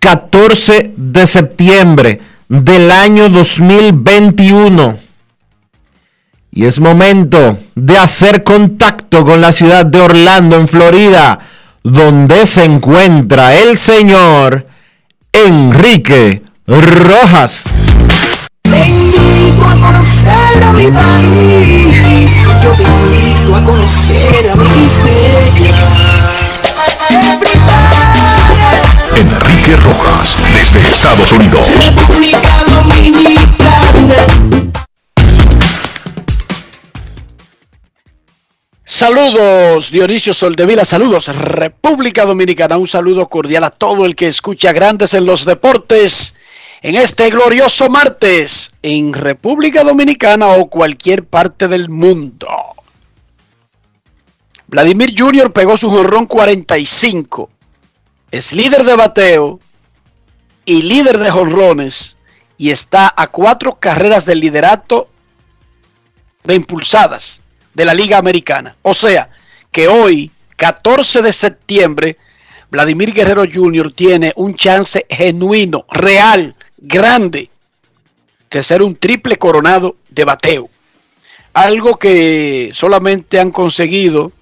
14 de septiembre del año 2021. Y es momento de hacer contacto con la ciudad de Orlando, en Florida, donde se encuentra el señor Enrique Rojas. Enrique Rojas, desde Estados Unidos. República Dominicana. Saludos Dionisio Soldevila, saludos República Dominicana, un saludo cordial a todo el que escucha Grandes en los Deportes en este glorioso martes en República Dominicana o cualquier parte del mundo. Vladimir Jr. pegó su jorrón 45, es líder de bateo y líder de jonrones y está a cuatro carreras del liderato de impulsadas de la Liga Americana. O sea, que hoy, 14 de septiembre, Vladimir Guerrero Jr. tiene un chance genuino, real, grande, de ser un triple coronado de bateo. Algo que solamente han conseguido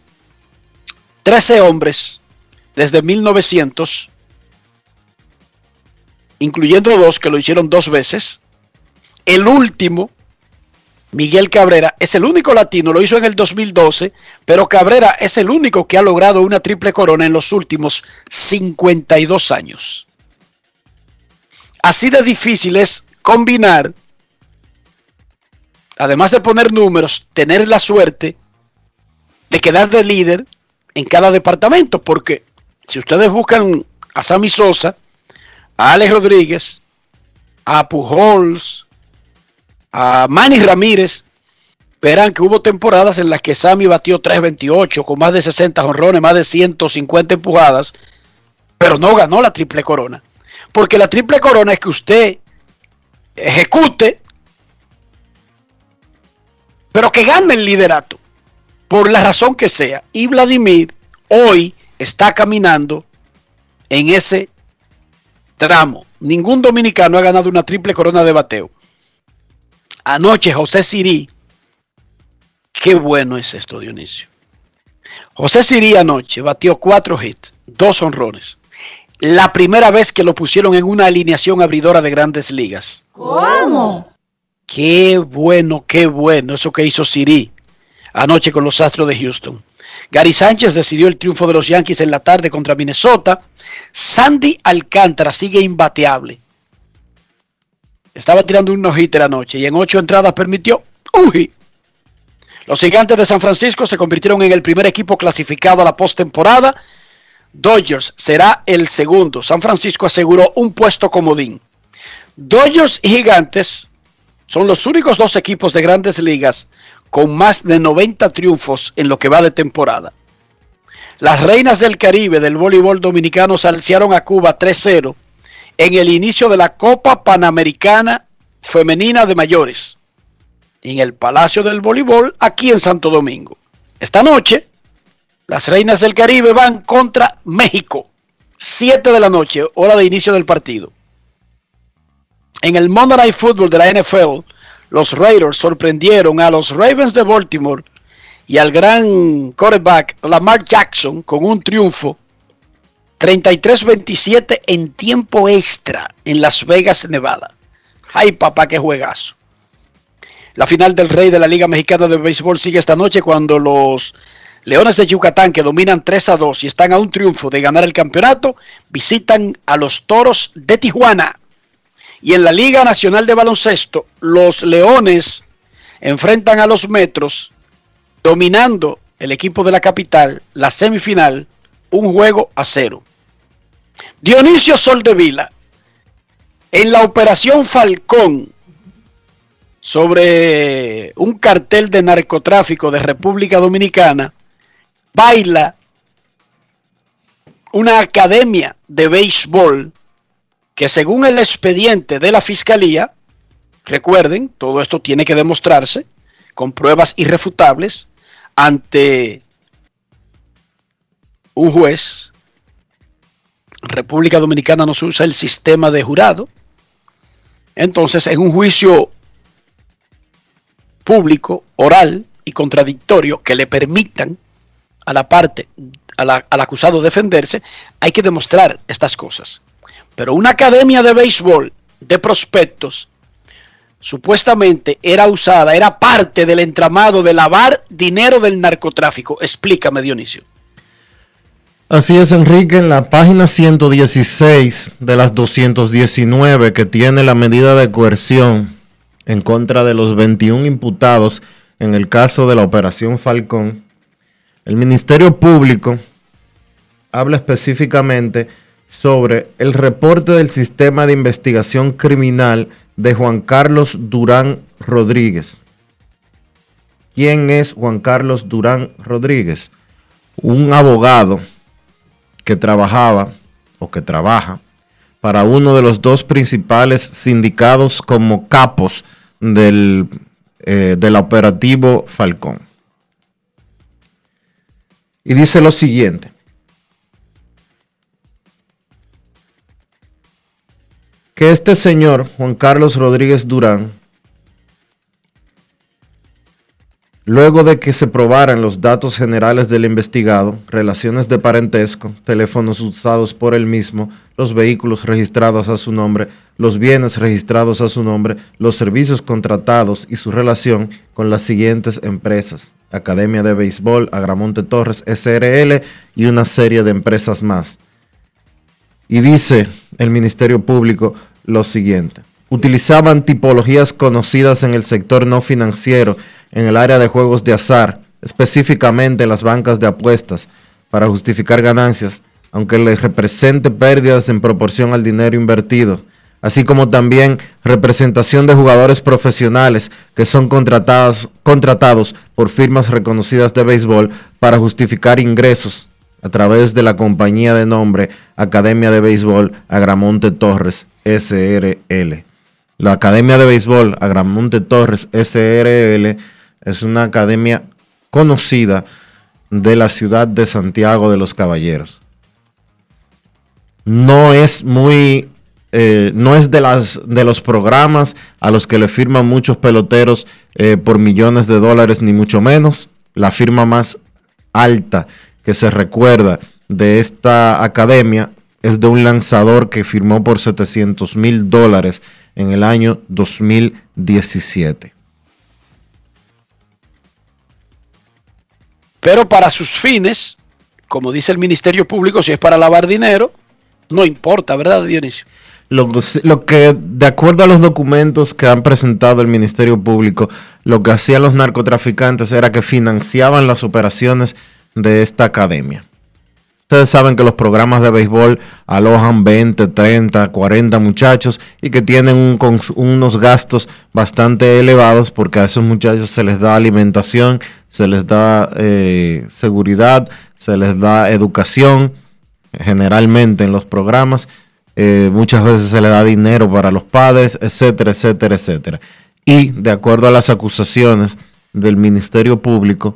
13 hombres desde 1900, incluyendo dos que lo hicieron dos veces. El último Miguel Cabrera es el único latino, lo hizo en el 2012, pero Cabrera es el único que ha logrado una triple corona en los últimos 52 años. Así de difícil es combinar, además de poner números, tener la suerte de quedar de líder en cada departamento, porque si ustedes buscan a Sammy Sosa, a Alex Rodríguez, a Pujols, a Manny Ramírez, verán que hubo temporadas en las que Sammy batió 3.28 con más de 60 honrones, más de 150 empujadas, pero no ganó la triple corona. Porque la triple corona es que usted ejecute, pero que gane el liderato, por la razón que sea. Y Vladimir hoy está caminando en ese tramo. Ningún dominicano ha ganado una triple corona de bateo. Anoche José Sirí, qué bueno es esto, Dionisio. José Sirí anoche batió cuatro hits, dos honrones. La primera vez que lo pusieron en una alineación abridora de grandes ligas. ¿Cómo? Qué bueno, qué bueno eso que hizo Sirí anoche con los Astros de Houston. Gary Sánchez decidió el triunfo de los Yankees en la tarde contra Minnesota. Sandy Alcántara sigue imbateable. Estaba tirando un no-hitter anoche y en ocho entradas permitió un hit. Los gigantes de San Francisco se convirtieron en el primer equipo clasificado a la postemporada. Dodgers será el segundo. San Francisco aseguró un puesto comodín. Dodgers y Gigantes son los únicos dos equipos de grandes ligas con más de 90 triunfos en lo que va de temporada. Las reinas del Caribe del voleibol dominicano salciaron a Cuba 3-0 en el inicio de la Copa Panamericana Femenina de Mayores en el Palacio del Voleibol aquí en Santo Domingo. Esta noche, las Reinas del Caribe van contra México. 7 de la noche, hora de inicio del partido. En el Monday Night Football de la NFL, los Raiders sorprendieron a los Ravens de Baltimore y al gran quarterback Lamar Jackson con un triunfo 33-27 en tiempo extra en Las Vegas, Nevada. Ay, papá, qué juegazo. La final del Rey de la Liga Mexicana de Béisbol sigue esta noche cuando los Leones de Yucatán, que dominan 3 a 2 y están a un triunfo de ganar el campeonato, visitan a los Toros de Tijuana. Y en la Liga Nacional de Baloncesto, los Leones enfrentan a los Metros, dominando el equipo de la capital, la semifinal, un juego a cero. Dionisio Soldevila, en la operación Falcón, sobre un cartel de narcotráfico de República Dominicana, baila una academia de béisbol que según el expediente de la Fiscalía, recuerden, todo esto tiene que demostrarse con pruebas irrefutables ante un juez. República Dominicana no se usa el sistema de jurado. Entonces, en un juicio público, oral y contradictorio que le permitan a la parte, al acusado defenderse, hay que demostrar estas cosas. Pero una academia de béisbol de prospectos supuestamente era usada, era parte del entramado de lavar dinero del narcotráfico. Explícame, Dionisio. Así es, Enrique, en la página 116 de las 219 que tiene la medida de coerción en contra de los 21 imputados en el caso de la Operación Falcón, el Ministerio Público habla específicamente sobre el reporte del sistema de investigación criminal de Juan Carlos Durán Rodríguez. ¿Quién es Juan Carlos Durán Rodríguez? Un abogado que trabajaba o que trabaja para uno de los dos principales sindicados como capos del, eh, del operativo Falcón. Y dice lo siguiente. Que este señor, Juan Carlos Rodríguez Durán, Luego de que se probaran los datos generales del investigado, relaciones de parentesco, teléfonos usados por él mismo, los vehículos registrados a su nombre, los bienes registrados a su nombre, los servicios contratados y su relación con las siguientes empresas, Academia de Béisbol, Agramonte Torres, SRL y una serie de empresas más. Y dice el Ministerio Público lo siguiente. Utilizaban tipologías conocidas en el sector no financiero en el área de juegos de azar, específicamente en las bancas de apuestas, para justificar ganancias, aunque les represente pérdidas en proporción al dinero invertido, así como también representación de jugadores profesionales que son contratados, contratados por firmas reconocidas de béisbol para justificar ingresos a través de la compañía de nombre Academia de Béisbol Agramonte Torres SRL. La Academia de Béisbol Agramonte Torres SRL es una academia conocida de la ciudad de Santiago de los Caballeros. No es muy, eh, no es de, las, de los programas a los que le firman muchos peloteros eh, por millones de dólares, ni mucho menos. La firma más alta que se recuerda de esta academia es de un lanzador que firmó por 700 mil dólares en el año 2017. Pero para sus fines, como dice el Ministerio Público, si es para lavar dinero, no importa, ¿verdad, Dionisio? Lo, lo, que, de acuerdo a los documentos que han presentado el Ministerio Público, lo que hacían los narcotraficantes era que financiaban las operaciones de esta academia. Ustedes saben que los programas de béisbol alojan 20, 30, 40 muchachos y que tienen unos gastos bastante elevados porque a esos muchachos se les da alimentación, se les da eh, seguridad, se les da educación, generalmente en los programas. Eh, muchas veces se les da dinero para los padres, etcétera, etcétera, etcétera. Y de acuerdo a las acusaciones del Ministerio Público,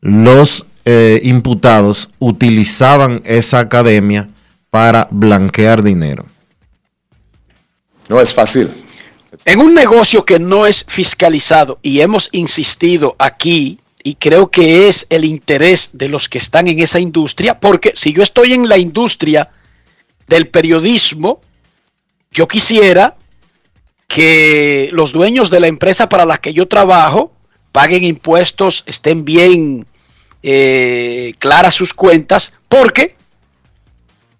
los eh, imputados utilizaban esa academia para blanquear dinero. No es fácil. En un negocio que no es fiscalizado, y hemos insistido aquí, y creo que es el interés de los que están en esa industria, porque si yo estoy en la industria del periodismo, yo quisiera que los dueños de la empresa para la que yo trabajo paguen impuestos, estén bien eh, claras sus cuentas, porque,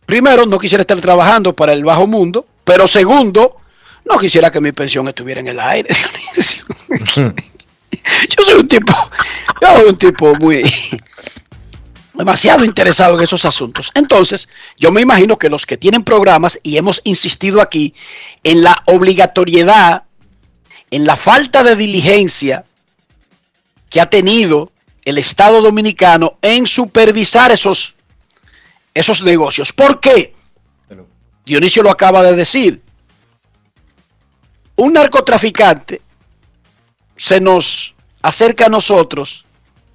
primero, no quisiera estar trabajando para el bajo mundo, pero segundo, no quisiera que mi pensión estuviera en el aire. yo soy un tipo, yo soy un tipo muy demasiado interesado en esos asuntos. Entonces, yo me imagino que los que tienen programas, y hemos insistido aquí, en la obligatoriedad, en la falta de diligencia que ha tenido el Estado Dominicano en supervisar esos, esos negocios. ¿Por qué? Dionisio lo acaba de decir. Un narcotraficante se nos acerca a nosotros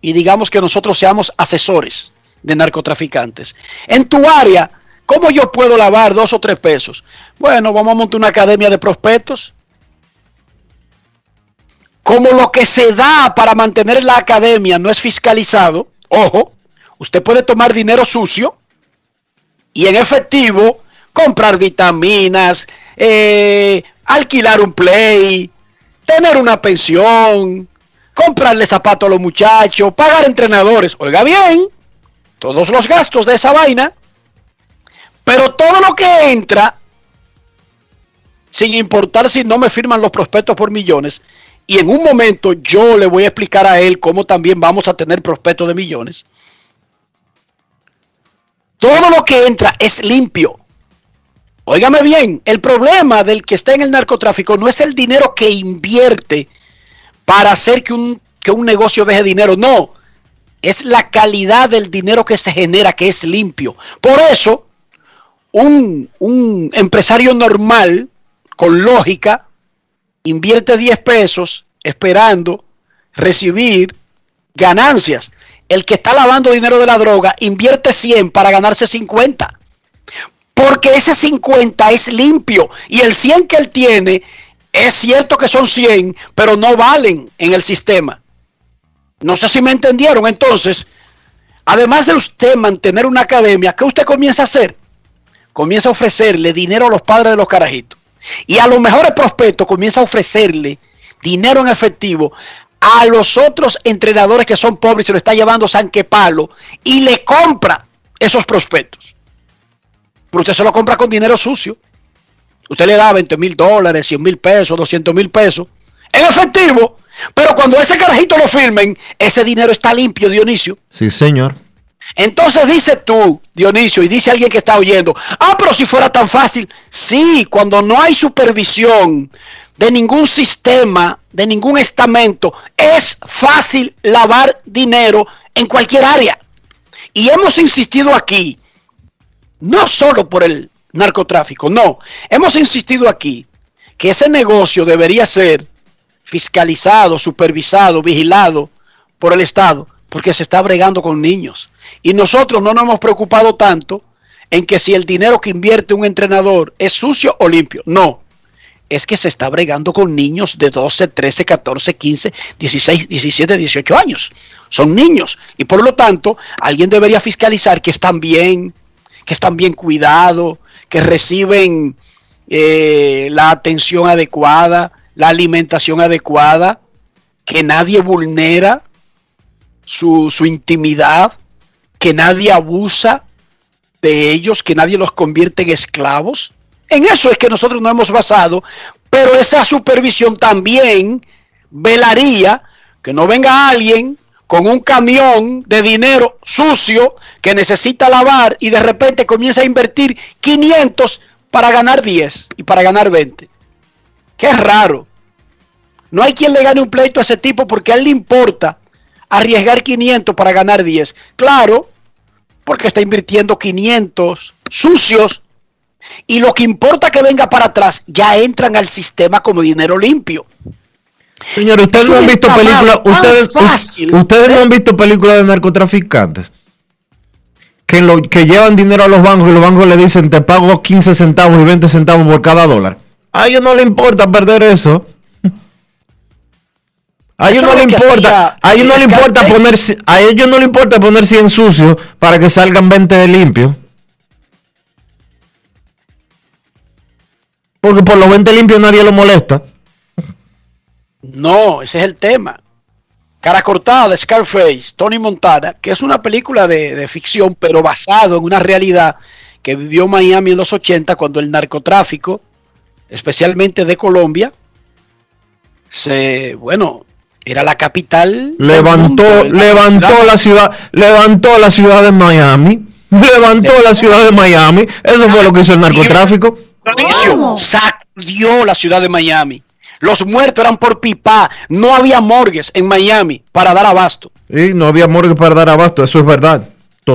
y digamos que nosotros seamos asesores de narcotraficantes. En tu área, ¿cómo yo puedo lavar dos o tres pesos? Bueno, vamos a montar una academia de prospectos como lo que se da para mantener la academia no es fiscalizado, ojo, usted puede tomar dinero sucio y en efectivo comprar vitaminas, eh, alquilar un play, tener una pensión, comprarle zapatos a los muchachos, pagar entrenadores. Oiga bien, todos los gastos de esa vaina, pero todo lo que entra, sin importar si no me firman los prospectos por millones, y en un momento yo le voy a explicar a él cómo también vamos a tener prospectos de millones. Todo lo que entra es limpio. Óigame bien, el problema del que está en el narcotráfico no es el dinero que invierte para hacer que un, que un negocio deje dinero, no. Es la calidad del dinero que se genera, que es limpio. Por eso, un, un empresario normal, con lógica, invierte 10 pesos esperando recibir ganancias. El que está lavando dinero de la droga invierte 100 para ganarse 50. Porque ese 50 es limpio y el 100 que él tiene es cierto que son 100, pero no valen en el sistema. No sé si me entendieron. Entonces, además de usted mantener una academia, ¿qué usted comienza a hacer? Comienza a ofrecerle dinero a los padres de los carajitos. Y a los mejores prospectos comienza a ofrecerle dinero en efectivo a los otros entrenadores que son pobres y se lo está llevando San Palo y le compra esos prospectos. Pero usted se lo compra con dinero sucio. Usted le da 20 mil dólares, 100 mil pesos, 200 mil pesos en efectivo. Pero cuando ese carajito lo firmen, ese dinero está limpio, Dionisio. Sí, señor. Entonces dice tú, Dionisio, y dice alguien que está oyendo, ah, pero si fuera tan fácil, sí, cuando no hay supervisión de ningún sistema, de ningún estamento, es fácil lavar dinero en cualquier área. Y hemos insistido aquí, no solo por el narcotráfico, no, hemos insistido aquí que ese negocio debería ser fiscalizado, supervisado, vigilado por el Estado, porque se está bregando con niños. Y nosotros no nos hemos preocupado tanto en que si el dinero que invierte un entrenador es sucio o limpio. No, es que se está bregando con niños de 12, 13, 14, 15, 16, 17, 18 años. Son niños y por lo tanto alguien debería fiscalizar que están bien, que están bien cuidados, que reciben eh, la atención adecuada, la alimentación adecuada, que nadie vulnera su, intimidad, que nadie abusa de ellos, que nadie los convierte en esclavos. En eso es que nosotros nos hemos basado, pero esa supervisión también velaría que no venga alguien con un camión de dinero sucio que necesita lavar y de repente comienza a invertir 500 para ganar 10 y para ganar 20. Qué raro. No hay quien le gane un pleito a ese tipo porque a él le importa arriesgar 500 para ganar 10. Claro, porque está invirtiendo 500 sucios y lo que importa que venga para atrás ya entran al sistema como dinero limpio. Señores, ustedes Es no han visto películas, ustedes, fácil. ustedes no han visto películas de narcotraficantes que, lo, que llevan dinero a los bancos y los bancos le dicen te pago 15 centavos y 20 centavos por cada dólar. A ellos no le importa perder eso. A ellos no le importa, a ellos no le importa poner, a ellos no le importa poner 100 sucios para que salgan 20 de limpio. Porque por los 20 limpios nadie lo molesta. No, ese es el tema. Cara cortada de Scarface, Tony Montana, que es una película de, de ficción, pero basado en una realidad que vivió Miami en los 80 cuando el narcotráfico, especialmente de Colombia, se, bueno, era la capital. Levantó, mundo, levantó la ciudad, levantó la ciudad de Miami, levantó la ciudad de Miami. Eso fue lo que hizo el narcotráfico. Sacudió la ciudad de Miami. Los muertos eran por pipa. No había morgues en Miami para dar abasto. Y no había morgue para dar abasto, eso es verdad.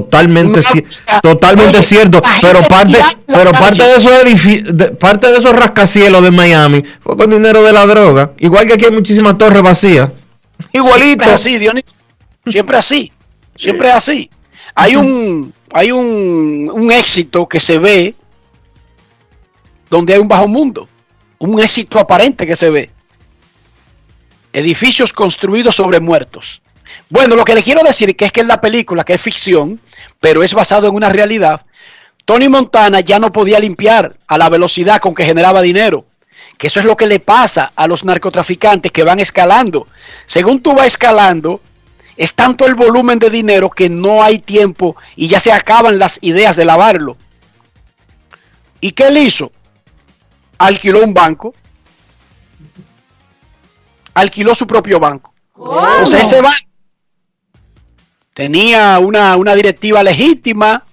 Totalmente, No, o sea, totalmente oye, cierto. Pero parte, pero parte de esos de- parte de esos rascacielos de Miami fue con dinero de la droga. Igual que aquí hay muchísimas torres vacías. Igualito. Siempre así, Dionisio. Siempre así. Siempre así. Hay un, hay un, un éxito que se ve donde hay un bajo mundo. Un éxito aparente que se ve. Edificios construidos sobre muertos. Bueno, lo que le quiero decir que es que en la película, que es ficción, pero es basado en una realidad, Tony Montana ya no podía limpiar a la velocidad con que generaba dinero. Que eso es lo que le pasa a los narcotraficantes que van escalando. Según tú vas escalando, es tanto el volumen de dinero que no hay tiempo y ya se acaban las ideas de lavarlo. ¿Y qué él hizo? Alquiló un banco. Alquiló su propio banco. Sea, ese banco tenía una, una directiva legítima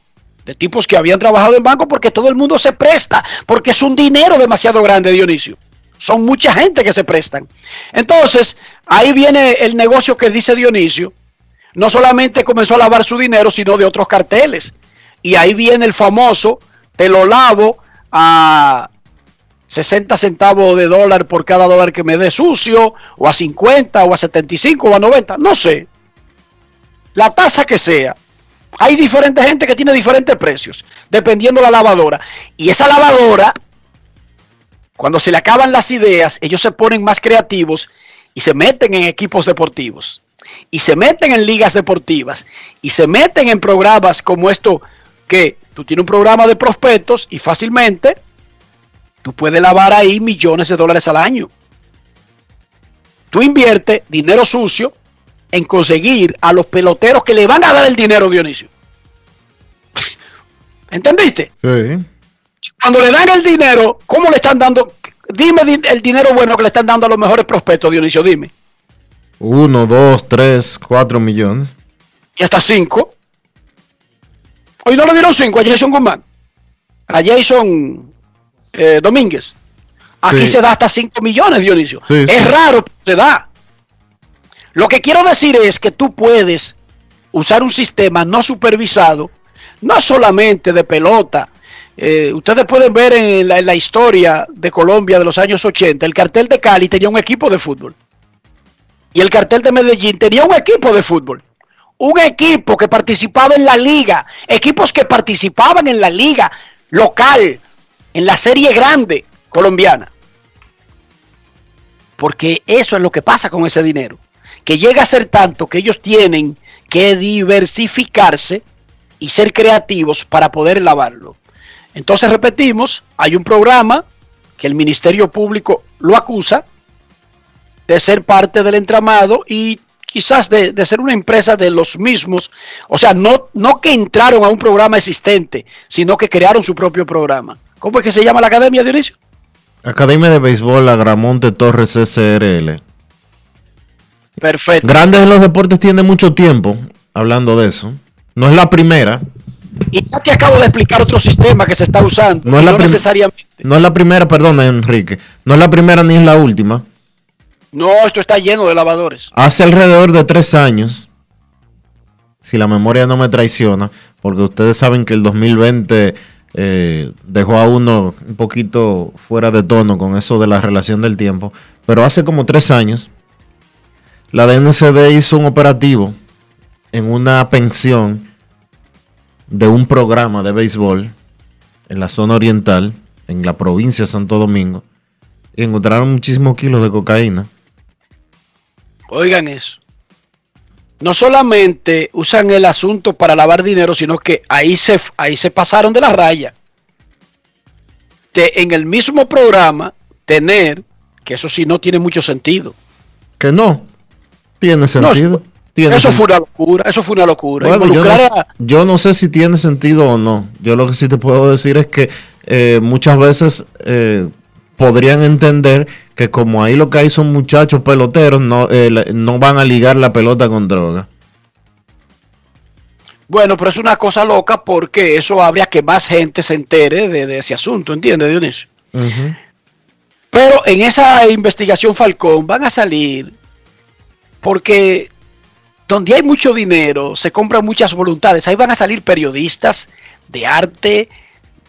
de tipos que habían trabajado en banco porque todo el mundo se presta, porque es un dinero demasiado grande, Dionisio. Son mucha gente que se prestan. Entonces, ahí viene el negocio que dice Dionisio. No solamente comenzó a lavar su dinero, sino de otros carteles. Y ahí viene el famoso, te lo lavo a 60 centavos de dólar por cada dólar que me dé sucio, o a 50, o a 75, o a 90, no sé. La tasa que sea. Hay diferente gente que tiene diferentes precios, dependiendo la lavadora. Y esa lavadora, cuando se le acaban las ideas, ellos se ponen más creativos y se meten en equipos deportivos. Y se meten en ligas deportivas. Y se meten en programas como esto, que tú tienes un programa de prospectos y fácilmente tú puedes lavar ahí millones de dólares al año. Tú inviertes dinero sucio en conseguir a los peloteros que le van a dar el dinero, Dionisio. ¿Entendiste? Sí. Cuando le dan el dinero, ¿cómo le están dando? Dime di- el dinero bueno que le están dando a los mejores prospectos, Dionisio, dime. Uno, dos, tres, cuatro millones. Y hasta cinco. Hoy no le dieron cinco a Jason Guzmán. A Jason eh, Domínguez. Aquí Sí. se da hasta 5 millones, Dionisio. Sí, es sí. raro, pero se da. Lo que quiero decir es que tú puedes usar un sistema no supervisado, no solamente de pelota. Eh, ustedes pueden ver en la, historia de Colombia de los años 80, el cartel de Cali tenía un equipo de fútbol. Y el cartel de Medellín tenía un equipo de fútbol. Un equipo que participaba en la liga. Equipos que participaban en la liga local, en la serie grande colombiana. Porque eso es lo que pasa con ese dinero. Que llega a ser tanto que ellos tienen que diversificarse y ser creativos para poder lavarlo. Entonces repetimos, hay un programa que el Ministerio Público lo acusa de ser parte del entramado y quizás de, de ser una empresa de los mismos, o sea, no, no que entraron a un programa existente, sino que crearon su propio programa, ¿Cómo es que se llama la academia, Dionisio? Academia de Béisbol Agramonte Torres SRL. Perfecto. Grandes en los deportes tiene mucho tiempo hablando de eso. No es la primera. Y ya te acabo de explicar otro sistema que se está usando. No es la no necesariamente. No es la primera, perdón, Enrique. No es la primera ni es la última. No, esto está lleno de lavadores. Hace alrededor de tres años, si la memoria no me traiciona, porque ustedes saben que el 2020 eh, dejó a uno un poquito fuera de tono con eso de la relación del tiempo, pero hace como tres años, la DNCD hizo un operativo en una pensión de un programa de béisbol en la zona oriental, en la provincia de Santo Domingo, y encontraron muchísimos kilos de cocaína. Oigan eso. No solamente usan el asunto para lavar dinero, sino que ahí se, ahí se pasaron de la raya. De, en el mismo programa, tener, que eso sí no tiene mucho sentido. Que no. Tiene sentido. eso- Tiene eso sen- fue una locura, eso fue una locura. Bueno, yo, no, a- yo no sé si tiene sentido o no. Yo lo que sí te puedo decir es que eh, muchas veces eh, podrían entender que como ahí lo que hay son muchachos peloteros, no, eh, no van a ligar la pelota con droga. Bueno, pero es una cosa loca porque eso habría que más gente se entere de, de ese asunto, ¿entiendes, Dionisio? Pero en esa investigación Falcón van a salir porque donde hay mucho dinero se compran muchas voluntades. Ahí van a salir periodistas de arte,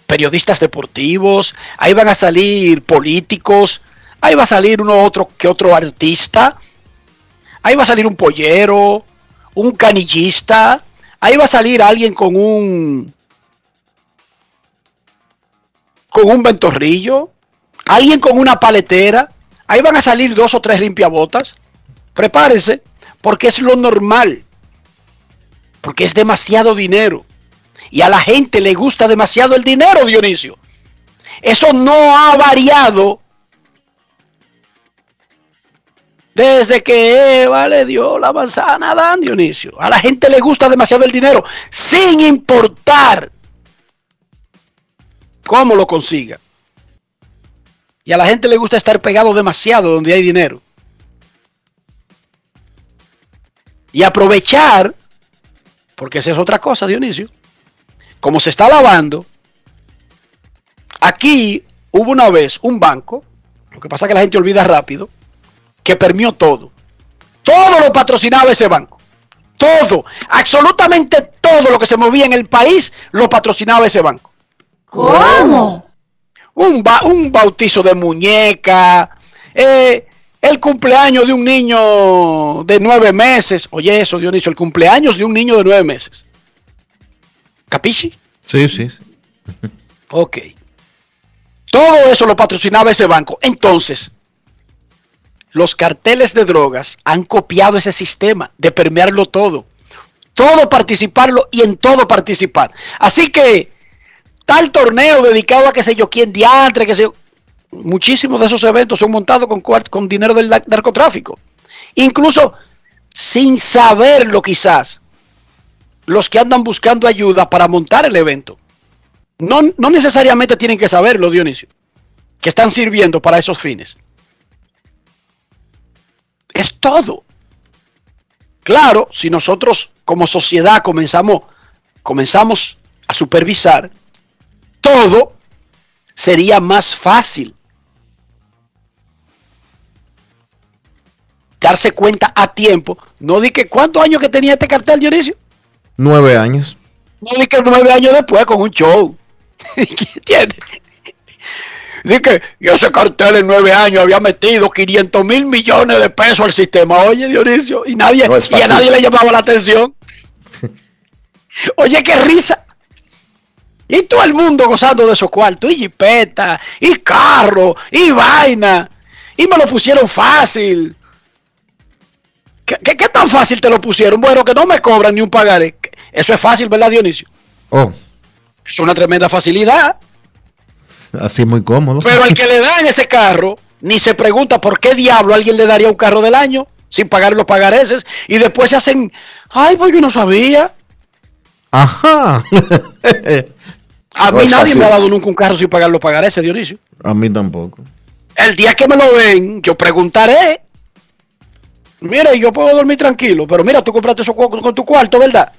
periodistas deportivos, ahí van a salir políticos, ahí va a salir uno otro que otro artista, ahí va a salir un pollero, un canillista, ahí va a salir alguien con un con un ventorrillo, alguien con una paletera, ahí van a salir dos o tres limpiabotas. Prepárense, porque es lo normal. Porque es demasiado dinero. Y a la gente le gusta demasiado el dinero, Dionisio. Eso no ha variado desde que Eva le dio la manzana a Adán, Dionisio. A la gente le gusta demasiado el dinero, sin importar cómo lo consiga. Y a la gente le gusta estar pegado demasiado donde hay dinero. Y aprovechar, porque esa es otra cosa, Dionisio. Como se está lavando, aquí hubo una vez un banco, lo que pasa es que la gente olvida rápido, que permió todo. Todo lo patrocinaba ese banco. Todo, absolutamente todo lo que se movía en el país lo patrocinaba ese banco. ¿Cómo? un, ba- un bautizo de muñeca, eh, el cumpleaños de un niño de nueve meses. Oye, eso, Dionisio, el cumpleaños de un niño de nueve meses. ¿Capichi? Sí, sí. sí. Ok. Todo eso lo patrocinaba ese banco. Entonces, los carteles de drogas han copiado ese sistema de permearlo todo. Todo participarlo y en todo participar. Así que tal torneo dedicado a qué sé yo quién diantre, qué sé yo. Muchísimos de esos eventos son montados con, con dinero del nar- narcotráfico. Incluso sin saberlo quizás. Los que andan buscando ayuda para montar el evento. No, no necesariamente tienen que saberlo, Dionisio. Que están sirviendo para esos fines. Es todo. Claro, si nosotros como sociedad comenzamos, comenzamos a supervisar, todo sería más fácil. Darse cuenta a tiempo. No di que cuántos años que tenía este cartel, Dionisio. Nueve años. No di que nueve años después con un show. ¿Entiendes? Di que y ese cartel en nueve años había metido 500 mil millones de pesos al sistema. Oye, Dionisio, y nadie, No y a nadie le llamaba la atención. Oye, qué risa. Y todo el mundo gozando de esos cuartos. Y jipeta, y carro, y vaina. Y me lo pusieron fácil. ¿Qué, qué, qué tan fácil te lo pusieron? Bueno, que no me cobran ni un pagaré. Eso es fácil, ¿verdad, Dionisio? Oh, Es una tremenda facilidad. así es muy cómodo. Pero al que le dan ese carro, ni se pregunta por qué diablo alguien le daría un carro del año sin pagar los pagareces. Y después se hacen, ay, pues yo no sabía. Ajá. A mí nadie fácil. me ha dado nunca un carro sin pagar los pagarés, Dionisio. A mí tampoco. El día que me lo den, yo preguntaré. Mira, yo puedo dormir tranquilo, pero mira, tú compraste eso con, con tu cuarto, ¿verdad?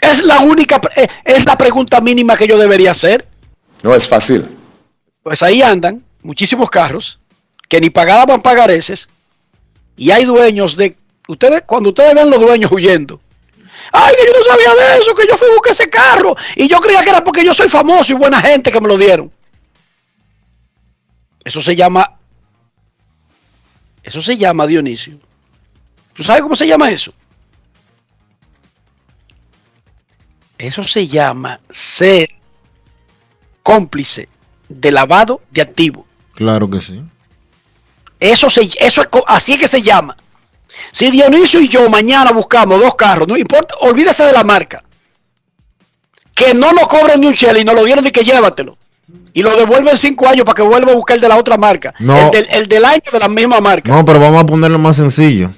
Es la única, eh, es la pregunta mínima que yo debería hacer. No es fácil. Pues ahí andan muchísimos carros que ni pagaban pagareces y hay dueños de ustedes cuando ustedes ven los dueños huyendo. Ay, que yo no sabía de eso, que yo fui a buscar ese carro y yo creía que era porque yo soy famoso y buena gente que me lo dieron. Eso se llama Eso se llama Dionisio. ¿Tú sabes cómo se llama eso? Eso se llama ser cómplice de lavado de activos. Claro que sí. Eso, se, eso es, así es que se llama. Si Dionisio y yo mañana buscamos dos carros, no importa, olvídese de la marca. Que no nos cobren ni un chel y nos lo dieron y que llévatelo. Y lo devuelven cinco años para que vuelva a buscar el de la otra marca. No. El, del, el del año de la misma marca. No, pero vamos a ponerlo más sencillo.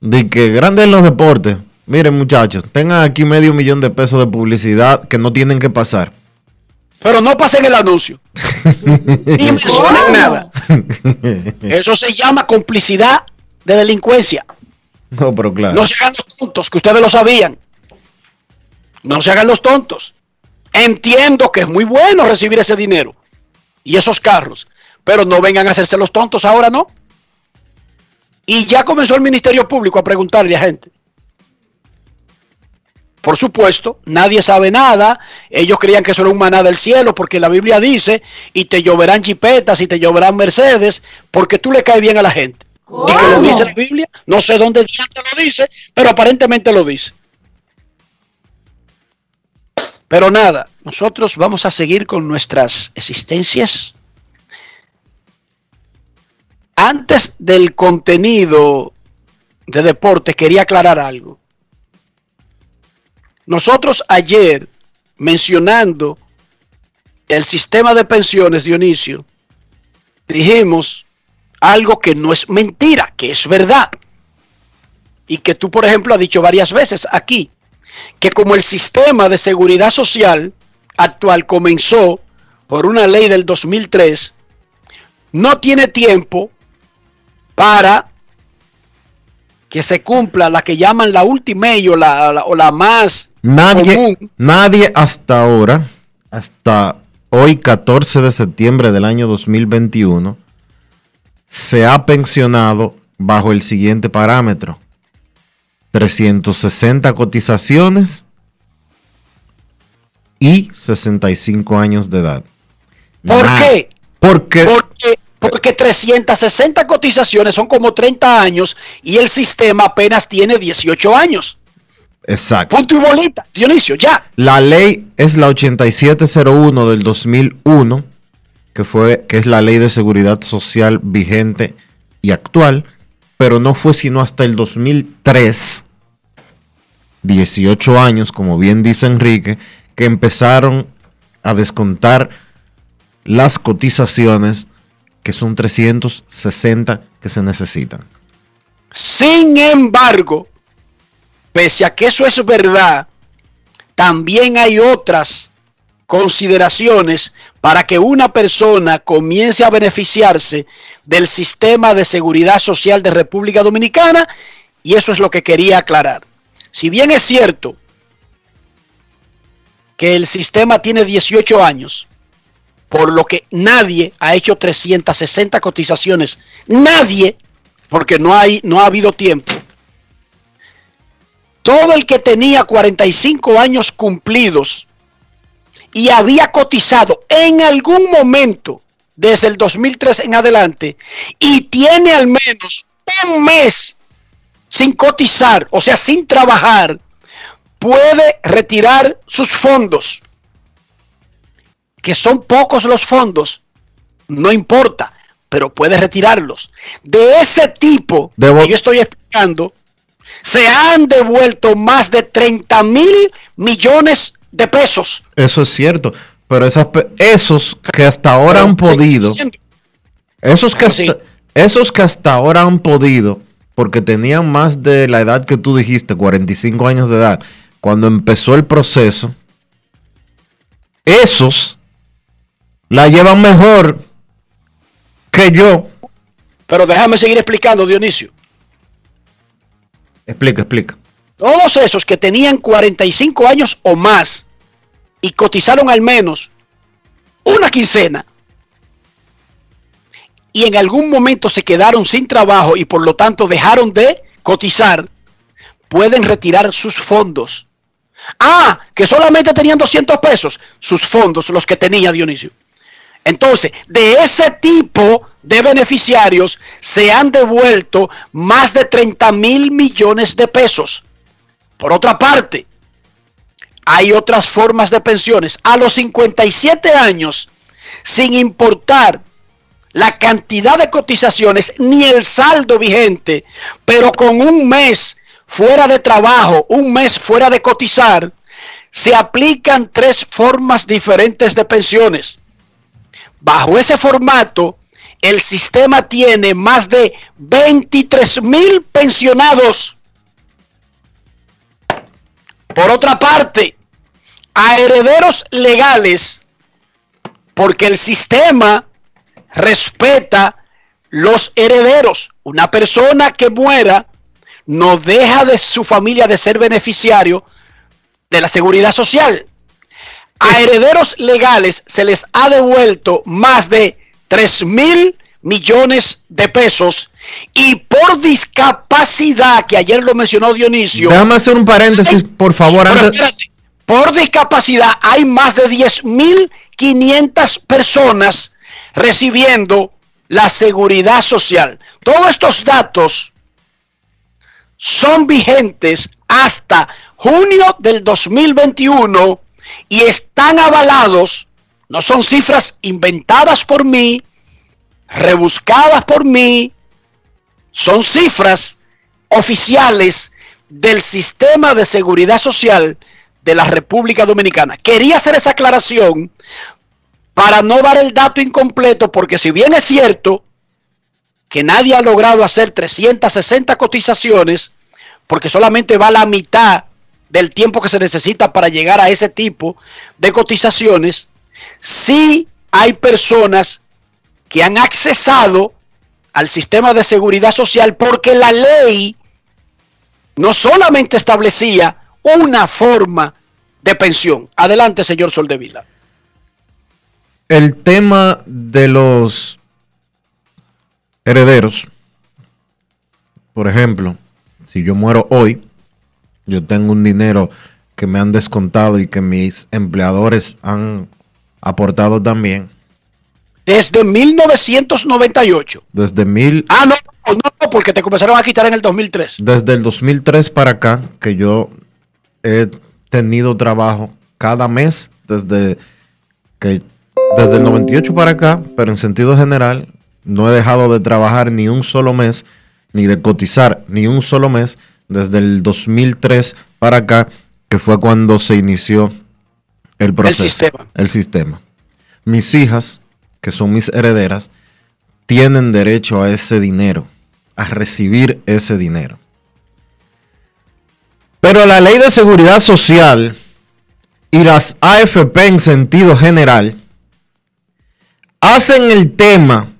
De que grande en los deportes. Miren, muchachos, tengan aquí medio millón de pesos de publicidad que no tienen que pasar. Pero no pasen el anuncio. Ni mencionen nada. Eso se llama complicidad de delincuencia. No, pero claro. No se hagan los tontos, que ustedes lo sabían. No se hagan los tontos. Entiendo que es muy bueno recibir ese dinero y esos carros, pero no vengan a hacerse los tontos ahora, ¿no? Y ya comenzó el Ministerio Público a preguntarle a gente. Por supuesto, nadie sabe nada. Ellos creían que eso era un maná del cielo, porque la Biblia dice, y te lloverán jipetas y te lloverán Mercedes, porque tú le caes bien a la gente. Y que lo dice la Biblia, no sé dónde diantre lo dice, pero aparentemente lo dice. Pero nada, nosotros vamos a seguir con nuestras existencias. Antes del contenido de deporte, quería aclarar algo. Nosotros ayer, mencionando el sistema de pensiones, Dionisio, dijimos algo que no es mentira, que es verdad. Y que tú, por ejemplo, has dicho varias veces aquí, que como el sistema de seguridad social actual comenzó por una ley del 2003, no tiene tiempo para que se cumpla la que llaman la última o la, la- o la más Nadie, común. nadie hasta ahora, hasta hoy 14 de septiembre del año 2021, se ha pensionado bajo el siguiente parámetro. 360 cotizaciones y 65 años de edad. ¿Por Nah, qué? Porque Porque, porque 360 cotizaciones son como 30 años y el sistema apenas tiene 18 años. exacto. Punto y bolita. Dionisio, ya. La ley es la 8701 del 2001, que fue que es la ley de seguridad social vigente y actual, pero no fue sino hasta el 2003, 18 años, como bien dice Enrique, que empezaron a descontar las cotizaciones que son 360 que se necesitan. Sin embargo, pese a que eso es verdad, también hay otras consideraciones para que una persona comience a beneficiarse del sistema de seguridad social de República Dominicana y eso es lo que quería aclarar. Si bien es cierto que el sistema tiene 18 años, por lo que nadie ha hecho 360 cotizaciones, nadie porque no, hay, no ha habido tiempo. Todo el que tenía 45 años cumplidos y había cotizado en algún momento desde el 2003 en adelante y tiene al menos un mes sin cotizar, o sea, sin trabajar, puede retirar sus fondos, que son pocos los fondos, no importa, pero puede retirarlos. De ese tipo Debo- que yo estoy explicando, se han devuelto más de 30 mil millones de pesos. Eso es cierto, pero esas, esos que hasta ahora han podido, esos que, hasta, esos que hasta ahora han podido, porque tenían más de la edad que tú dijiste, 45 años de edad, cuando empezó el proceso, esos la llevan mejor que yo. Pero déjame seguir explicando, Dionisio. Explica, explica. Todos esos que tenían 45 años o más y cotizaron al menos una quincena y en algún momento se quedaron sin trabajo y por lo tanto dejaron de cotizar, pueden retirar sus fondos. Ah, que solamente tenían 200 pesos, sus fondos, los que tenía Dionisio. Entonces, de ese tipo de beneficiarios se han devuelto más de 30 mil millones de pesos. Por otra parte, hay otras formas de pensiones. A los 57 años, sin importar la cantidad de cotizaciones ni el saldo vigente, pero con un mes fuera de trabajo, un mes fuera de cotizar, se aplican tres formas diferentes de pensiones. Bajo ese formato, el sistema tiene más de 23 mil pensionados. Por otra parte, a herederos legales, porque el sistema respeta los herederos. Una persona que muera no deja de su familia de ser beneficiario de la seguridad social. A herederos legales se les ha devuelto más de 3 mil millones de pesos y por discapacidad, que ayer lo mencionó Dionisio. Déjame hacer un paréntesis, por favor. Antes, espérate, por discapacidad hay más de 10.500 personas recibiendo la seguridad social. Todos estos datos son vigentes hasta junio del 2021 y están avalados, no son cifras inventadas por mí, rebuscadas por mí, son cifras oficiales del sistema de seguridad social de la República Dominicana. Quería hacer esa aclaración para no dar el dato incompleto, porque si bien es cierto que nadie ha logrado hacer 360 cotizaciones, porque solamente va la mitad del tiempo que se necesita para llegar a ese tipo de cotizaciones, sí hay personas que han accesado al sistema de seguridad social porque la ley no solamente establecía una forma de pensión. Adelante, señor Soldevila. el tema de los herederos, por ejemplo, si yo muero hoy, yo tengo un dinero que me han descontado y que mis empleadores han aportado también Desde 1998. desde mil Ah, no, no, no, porque te comenzaron a quitar en el 2003. desde el 2003 para acá que yo he tenido trabajo cada mes desde que desde el 98 para acá, pero en sentido general no he dejado de trabajar ni un solo mes ni de cotizar ni un solo mes desde el 2003 para acá, que fue cuando se inició el proceso, sistema. el sistema. Mis hijas, que son mis herederas, tienen derecho a ese dinero, a recibir ese dinero. Pero la ley de seguridad social y las AFP en sentido general hacen el tema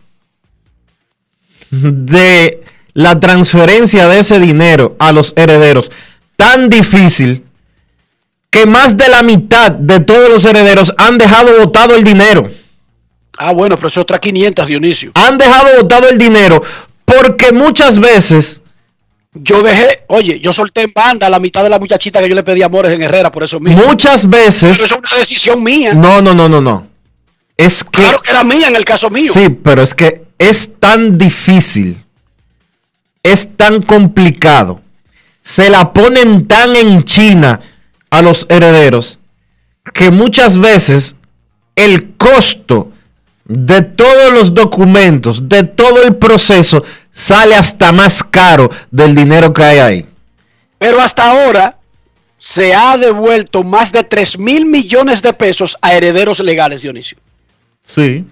de la transferencia de ese dinero a los herederos tan difícil que más de la mitad de todos los herederos han dejado votado el dinero. Ah, bueno, pero eso es otra 500, Dionisio. Han dejado votado el dinero porque muchas veces Yo dejé, oye, yo solté en banda a la mitad de la muchachita que yo le pedí amores en Herrera, por eso mismo. Muchas veces. Pero eso es una decisión mía. No, no, no, no, no. Es que. Claro que era mía en el caso mío. Sí, pero es que es tan difícil. Es tan complicado. Se la ponen tan en China a los herederos que muchas veces el costo de todos los documentos, de todo el proceso, sale hasta más caro del dinero que hay ahí. Pero hasta ahora se ha devuelto más de 3 mil millones de pesos a herederos legales, Dionisio. Sí.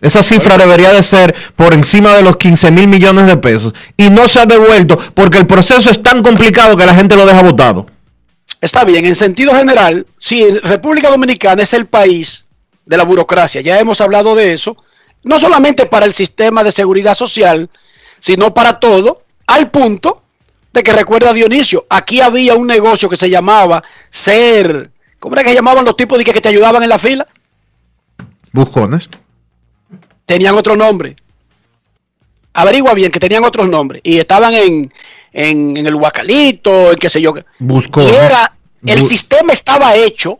Esa cifra debería de ser por encima de los 15 mil millones de pesos. Y no se ha devuelto porque el proceso es tan complicado que la gente lo deja votado. Está bien, en sentido general, sí, República Dominicana es el país de la burocracia, ya hemos hablado de eso, no solamente para el sistema de seguridad social, sino para todo, al punto de que recuerda Dionisio, aquí había un negocio que se llamaba Ser, ¿cómo era que llamaban los tipos de que, que te ayudaban en la fila? Buscones. Tenían otro nombre. Averigua bien que tenían otros nombres y estaban en, en, en el Huacalito, en qué sé yo. Buscó. Y era, el Bu- sistema estaba hecho,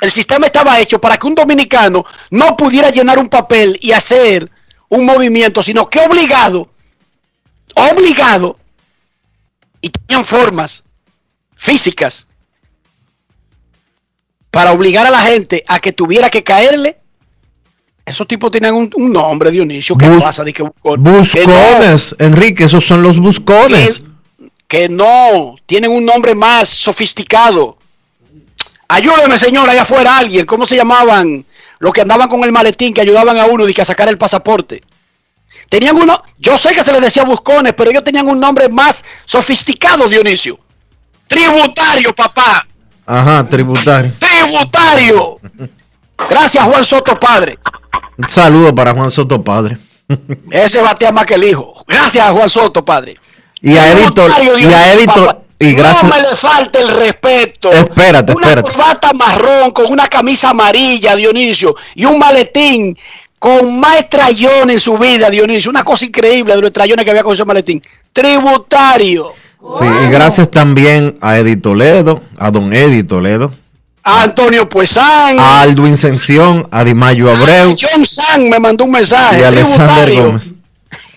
el sistema estaba hecho para que un dominicano no pudiera llenar un papel y hacer un movimiento, sino que obligado, obligado, y tenían formas físicas para obligar a la gente a que tuviera que caerle. Esos tipos tenían un, un nombre, Dionisio. ¿Qué Bus- pasa? Di que buscón. Que no Buscones, Enrique, esos son los buscones. que, que no, tienen un nombre más sofisticado. Ayúdeme, señor, allá afuera alguien. ¿Cómo se llamaban los que andaban con el maletín que ayudaban a uno y que a sacar el pasaporte? Tenían uno, yo sé que se les decía buscones, pero ellos tenían un nombre más sofisticado, Dionisio. Tributario, papá. Ajá, tributario. Tributario. Gracias, Juan Soto, padre. Un saludo para Juan Soto Padre. Ese batea más que el hijo. Gracias, Juan Soto, padre. Y a Editor, y a Editor, y gracias. No me le falte el respeto. Espérate, una espérate. corbata marrón con una camisa amarilla, Dionisio, y un maletín con más estrellones en su vida, Dionisio. Una cosa increíble de los estrellones que había con ese maletín. Tributario. Sí, y gracias también a Eddie Toledo, a don Eddie Toledo, A Antonio Puesán. a Aldo Sención, a Dimayo Abreu a John San me mandó un mensaje. y a Alexander. Gómez.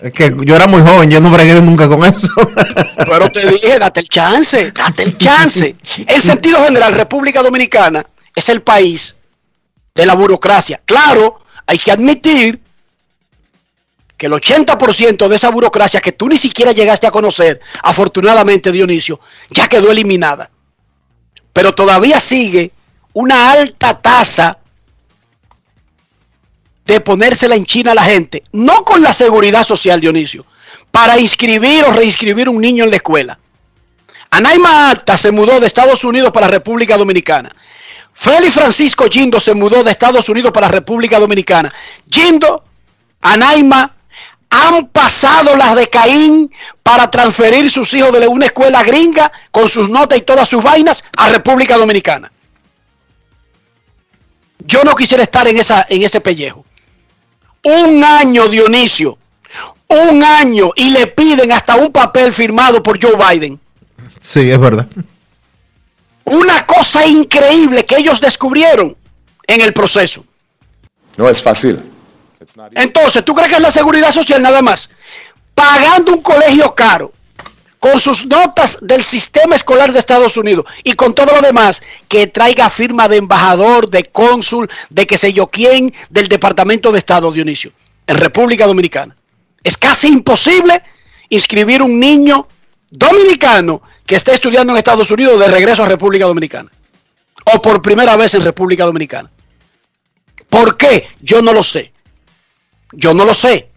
Es que yo era muy joven, yo no bregué nunca con eso. Pero te dije, date el chance, date el chance. En sentido general, República Dominicana es el país de la burocracia. Claro, hay que admitir que el 80% de esa burocracia que tú ni siquiera llegaste a conocer, afortunadamente Dionisio, ya quedó eliminada. Pero todavía sigue una alta tasa de ponérsela en China a la gente, no con la seguridad social, Dionisio, para inscribir o reinscribir un niño en la escuela. Anaima Acta se mudó de Estados Unidos para la República Dominicana. Félix Francisco Gindo se mudó de Estados Unidos para la República Dominicana. Gindo, Anaima han pasado las de Caín para transferir sus hijos de una escuela gringa con sus notas y todas sus vainas a República Dominicana. Yo no quisiera estar en, esa, en ese pellejo. Un año, Dionisio. Un año y le piden hasta un papel firmado por Joe Biden. sí, es verdad. Una cosa increíble que ellos descubrieron en el proceso. No es fácil. Entonces, ¿tú crees que es la seguridad social nada más? Pagando un colegio caro, con sus notas del sistema escolar de Estados Unidos y con todo lo demás, que traiga firma de embajador, de cónsul, de que sé yo quién, del Departamento de Estado, Dionisio, en República Dominicana. Es casi imposible inscribir un niño dominicano que esté estudiando en Estados Unidos de regreso a República Dominicana. O por primera vez en República Dominicana. ¿Por qué? Yo no lo sé. Yo no lo sé.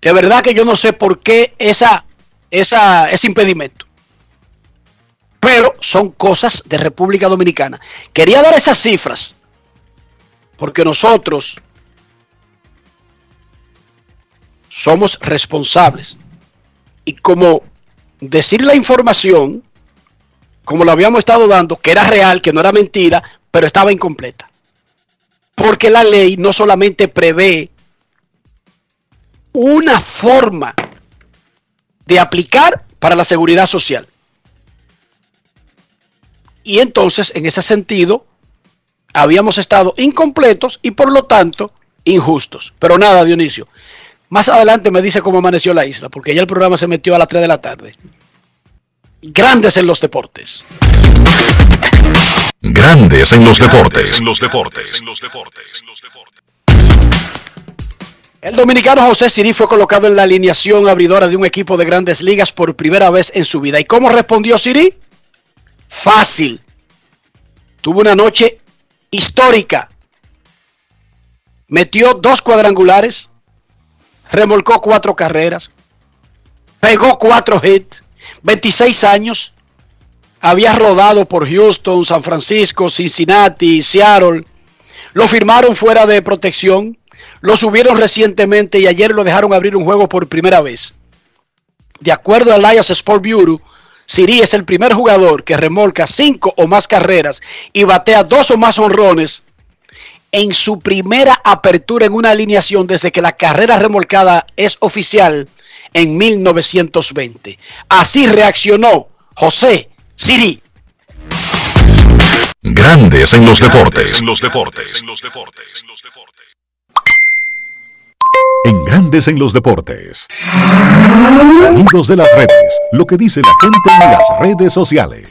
De verdad que yo no sé por qué esa, esa, ese impedimento. Pero son cosas de República Dominicana. Quería dar esas cifras porque nosotros somos responsables. Y como decir la información, como lo habíamos estado dando, que era real, que no era mentira, pero estaba incompleta. Porque la ley no solamente prevé una forma de aplicar para la seguridad social. Y entonces, en ese sentido, habíamos estado incompletos y por lo tanto injustos. Pero nada, Dionisio. Más adelante me dice cómo amaneció la isla, porque ya el programa se metió a las 3 de la tarde. Grandes en los deportes. Grandes en los deportes. En los deportes. En los deportes. El dominicano José Siri fue colocado en la alineación abridora de un equipo de grandes ligas por primera vez en su vida. ¿Y cómo respondió Siri? Fácil. Tuvo una noche histórica. Metió dos cuadrangulares, remolcó cuatro carreras, pegó cuatro hits, 26 años, había rodado por Houston, San Francisco, Cincinnati, Seattle. Lo firmaron fuera de protección, lo subieron recientemente y ayer lo dejaron abrir un juego por primera vez. De acuerdo a Elias Sport Bureau, Siri es el primer jugador que remolca cinco o más carreras y batea dos o más honrones en su primera apertura en una alineación desde que la carrera remolcada es oficial en 1920. Así reaccionó José Siri. Grandes en los deportes. En los deportes. En los deportes. En Grandes en los deportes. Sonidos de las redes. Lo que dice la gente en las redes sociales.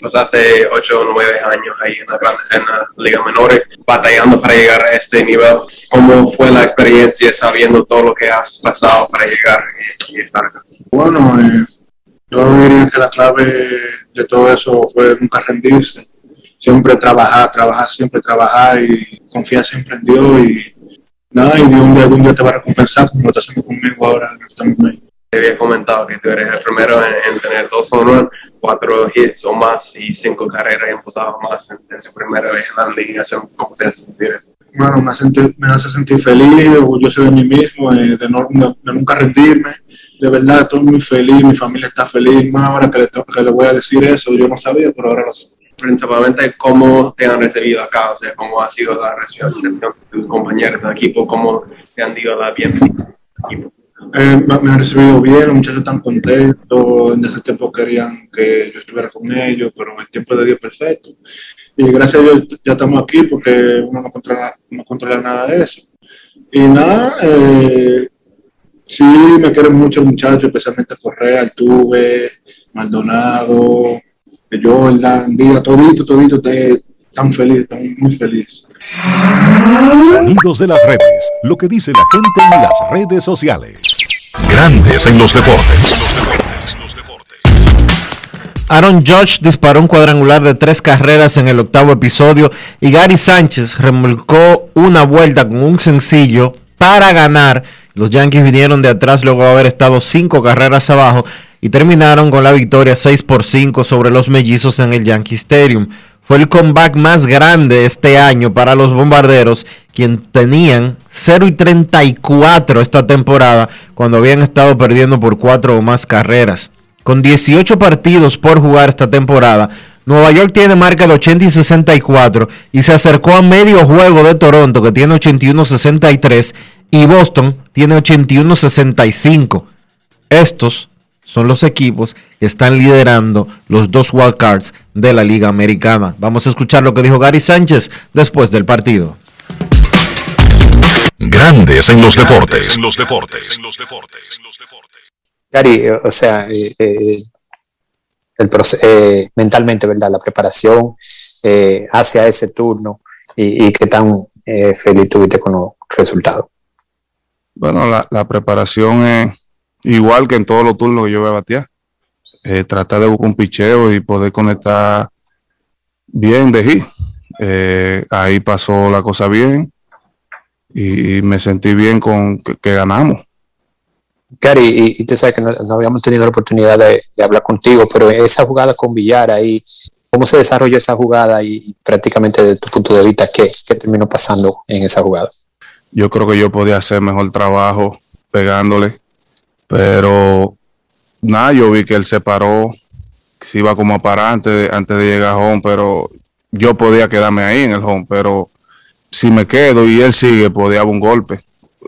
Pasaste 8 o 9 años ahí en la, en la Liga Menores, batallando para llegar a este nivel. ¿Cómo fue la experiencia sabiendo todo lo que has pasado para llegar y estar acá? Bueno, eh, yo diría que la clave de todo eso fue nunca rendirse. Siempre trabajar, trabajar, siempre trabajar y confiar siempre en Dios y nada, y de un día, un día te va a recompensar como lo está haciendo conmigo ahora en este momento. Te había comentado que tú eres el primero en, en tener dos home cuatro hits o más y cinco carreras impulsadas más en, en, su primera vez en la liga. ¿Cómo te hace sentir eso? Bueno, me, hace, me hace sentir feliz, orgulloso de mí mismo, eh, de, no, de, nunca rendirme. De verdad, estoy muy feliz, mi familia está feliz. Más ahora que le, que le voy a decir eso, yo no sabía, pero ahora lo sé principalmente cómo te han recibido acá, o sea, cómo ha sido la recepción de tus compañeros de equipo, cómo te han dado la bienvenida. Eh, me, han recibido bien, los muchachos están contentos, en ese tiempo querían que yo estuviera con ellos, pero el tiempo de Dios perfecto. Y gracias a Dios ya estamos aquí porque uno no controla, no controla nada de eso. Y nada, eh, sí me quieren mucho muchachos, especialmente Correa, Altuve, Maldonado, Jordan, Díaz, todito, todito, tan feliz, tan muy feliz. Sonidos de las redes, lo que dice la gente en las redes sociales. Grandes en los deportes. Aaron Judge disparó un cuadrangular de tres carreras en el octavo episodio y Gary Sánchez remolcó una vuelta con un sencillo para ganar. Los Yankees vinieron de atrás luego de haber estado cinco carreras abajo y terminaron con la victoria 6 por 5 sobre los mellizos en el Yankee Stadium. Fue el comeback más grande este año para los bombarderos, quien tenían 0 y 34 esta temporada cuando habían estado perdiendo por 4 o más carreras. Con 18 partidos por jugar esta temporada, Nueva York tiene marca de 80 y 64 y se acercó a medio juego de Toronto que tiene 81-63 y Boston tiene 81-65. Estos son los equipos que están liderando los dos wildcards de la Liga Americana. Vamos a escuchar lo que dijo Gary Sánchez después del partido. Grandes en los deportes. En los deportes. En los deportes. Gary, o sea, eh, eh, el eh, mentalmente, ¿verdad? La preparación hacia ese turno y, y qué tan feliz tuviste con los resultados. Bueno, la, la preparación es igual que en todos los turnos que yo voy a batear. Eh, tratar de buscar un picheo y poder conectar bien de. Eh, ahí pasó la cosa bien y me sentí bien con que, ganamos. Gary, y, tú sabes que no, habíamos tenido la oportunidad de, hablar contigo, pero esa jugada con Villar ahí, ¿cómo se desarrolló esa jugada y, prácticamente desde tu punto de vista, ¿qué, ¿qué terminó pasando en esa jugada? Yo creo que yo podía hacer mejor trabajo pegándole pero nada, yo vi que él se paró, que se iba como a parar antes de, antes de llegar a home, pero yo podía quedarme ahí en el home, pero si me quedo y él sigue, podía un golpe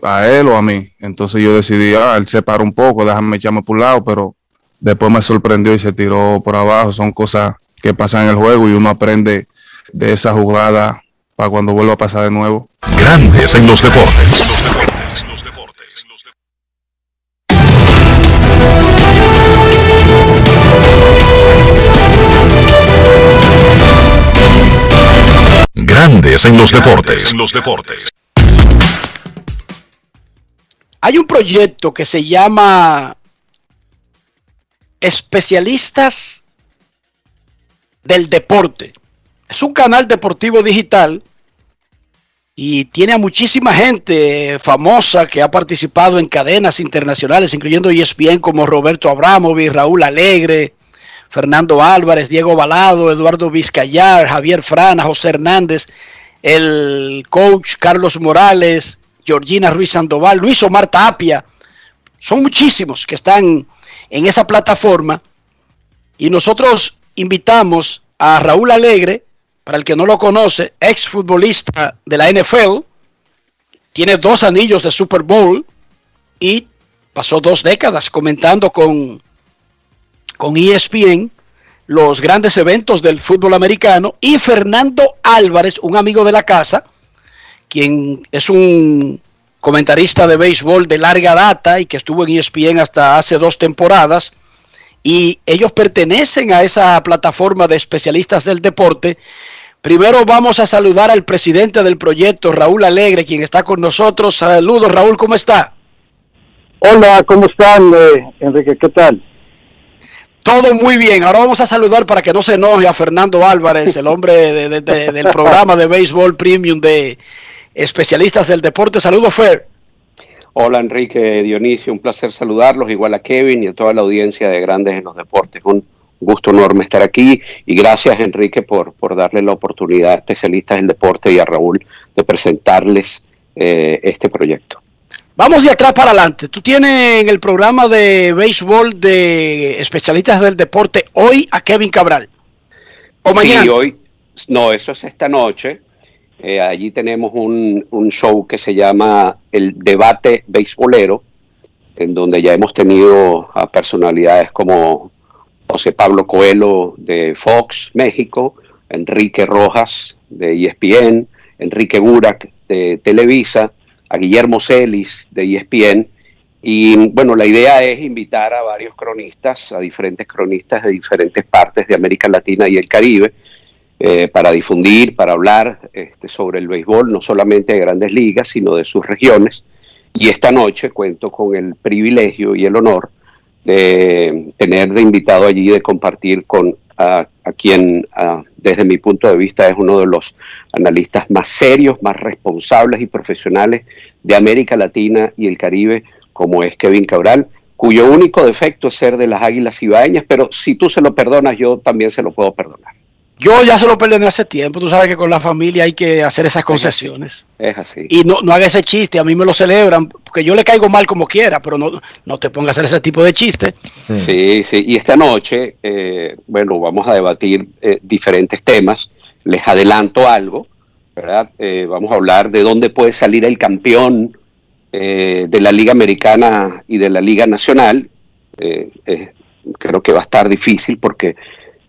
a él o a mí. Entonces yo decidí, ah, él se paró un poco, déjame echarme por un lado, pero después me sorprendió y se tiró por abajo. Son cosas que pasan en el juego y uno aprende de esa jugada para cuando vuelva a pasar de nuevo. Grandes en los deportes. Grandes en los deportes. En los deportes. Hay un proyecto que se llama Especialistas del Deporte. Es un canal deportivo digital y tiene a muchísima gente famosa que ha participado en cadenas internacionales, incluyendo ESPN como Roberto Abramovich, Raúl Alegre, Fernando Álvarez, Diego Balado, Eduardo Vizcayar, Javier Frana, José Hernández, el coach Carlos Morales, Georgina Ruiz Sandoval, Luis Omar Tapia. Son muchísimos que están en esa plataforma. Y nosotros invitamos a Raúl Alegre, para el que no lo conoce, ex futbolista de la NFL, tiene dos anillos de Super Bowl y pasó dos décadas comentando con, con ESPN los grandes eventos del fútbol americano y Fernando Álvarez, un amigo de la casa, quien es un comentarista de béisbol de larga data y que estuvo en ESPN hasta hace dos temporadas, y ellos pertenecen a esa plataforma de especialistas del deporte. Primero vamos a saludar al presidente del proyecto, Raúl Alegre, quien está con nosotros. Saludos, Raúl, ¿cómo está? Hola, ¿cómo están, eh, Enrique? ¿Qué tal? Todo muy bien. Ahora vamos a saludar para que no se enoje a Fernando Álvarez, el hombre del programa de béisbol premium de especialistas del deporte. Saludos, Fer. Hola Enrique Dionisio, un placer saludarlos, igual a Kevin y a toda la audiencia de Grandes en los Deportes. Un gusto enorme estar aquí y gracias Enrique por, por darle la oportunidad a especialistas del deporte y a Raúl de presentarles eh, este proyecto. Vamos de atrás para adelante. Tú tienes en el programa de béisbol de especialistas del deporte hoy a Kevin Cabral. ¿O mañana? Sí, hoy. No, eso es esta noche. Eh, allí tenemos un, show que se llama El Debate Beisbolero, en donde ya hemos tenido a personalidades como José Pablo Coelho de Fox México, Enrique Rojas de ESPN, Enrique Burak de Televisa, a Guillermo Celis de ESPN. Y bueno, la idea es invitar a varios cronistas, a diferentes cronistas de diferentes partes de América Latina y el Caribe, eh, para difundir, para hablar este, sobre el béisbol, no solamente de grandes ligas, sino de sus regiones. Y esta noche cuento con el privilegio y el honor de tener de invitado allí, de compartir con a, quien, desde mi punto de vista, es uno de los analistas más serios, más responsables y profesionales de América Latina y el Caribe, como es Kevin Cabral, cuyo único defecto es ser de las Águilas Ibaeñas, pero si tú se lo perdonas, yo también se lo puedo perdonar. Yo ya se lo perdoné hace tiempo, tú sabes que con la familia hay que hacer esas concesiones. Es así. Y no, no haga ese chiste, a mí me lo celebran, porque yo le caigo mal como quiera, pero no, no te pongas a hacer ese tipo de chiste. Sí, sí, y esta noche, eh, bueno, vamos a debatir eh, diferentes temas. Les adelanto algo, ¿verdad? Eh, vamos a hablar de dónde puede salir el campeón de la Liga Americana y de la Liga Nacional. creo que va a estar difícil porque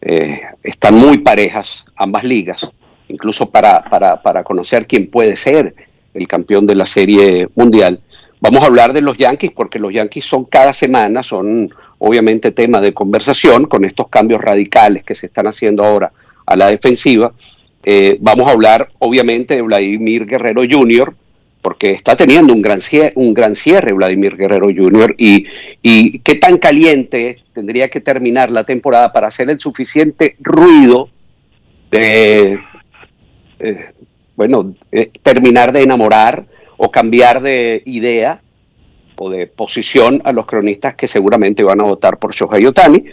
eh, están muy parejas ambas ligas, incluso para, para, conocer quién puede ser el campeón de la Serie Mundial. Vamos a hablar de los Yankees porque los Yankees son cada semana, son obviamente tema de conversación con estos cambios radicales que se están haciendo ahora a la defensiva. Eh, vamos a hablar obviamente de Vladimir Guerrero Jr., porque está teniendo un gran cierre, un gran cierre Vladimir Guerrero Jr. Y, qué tan caliente tendría que terminar la temporada para hacer el suficiente ruido de, eh, bueno, terminar de enamorar o cambiar de idea o de posición a los cronistas que seguramente van a votar por Shohei Otani.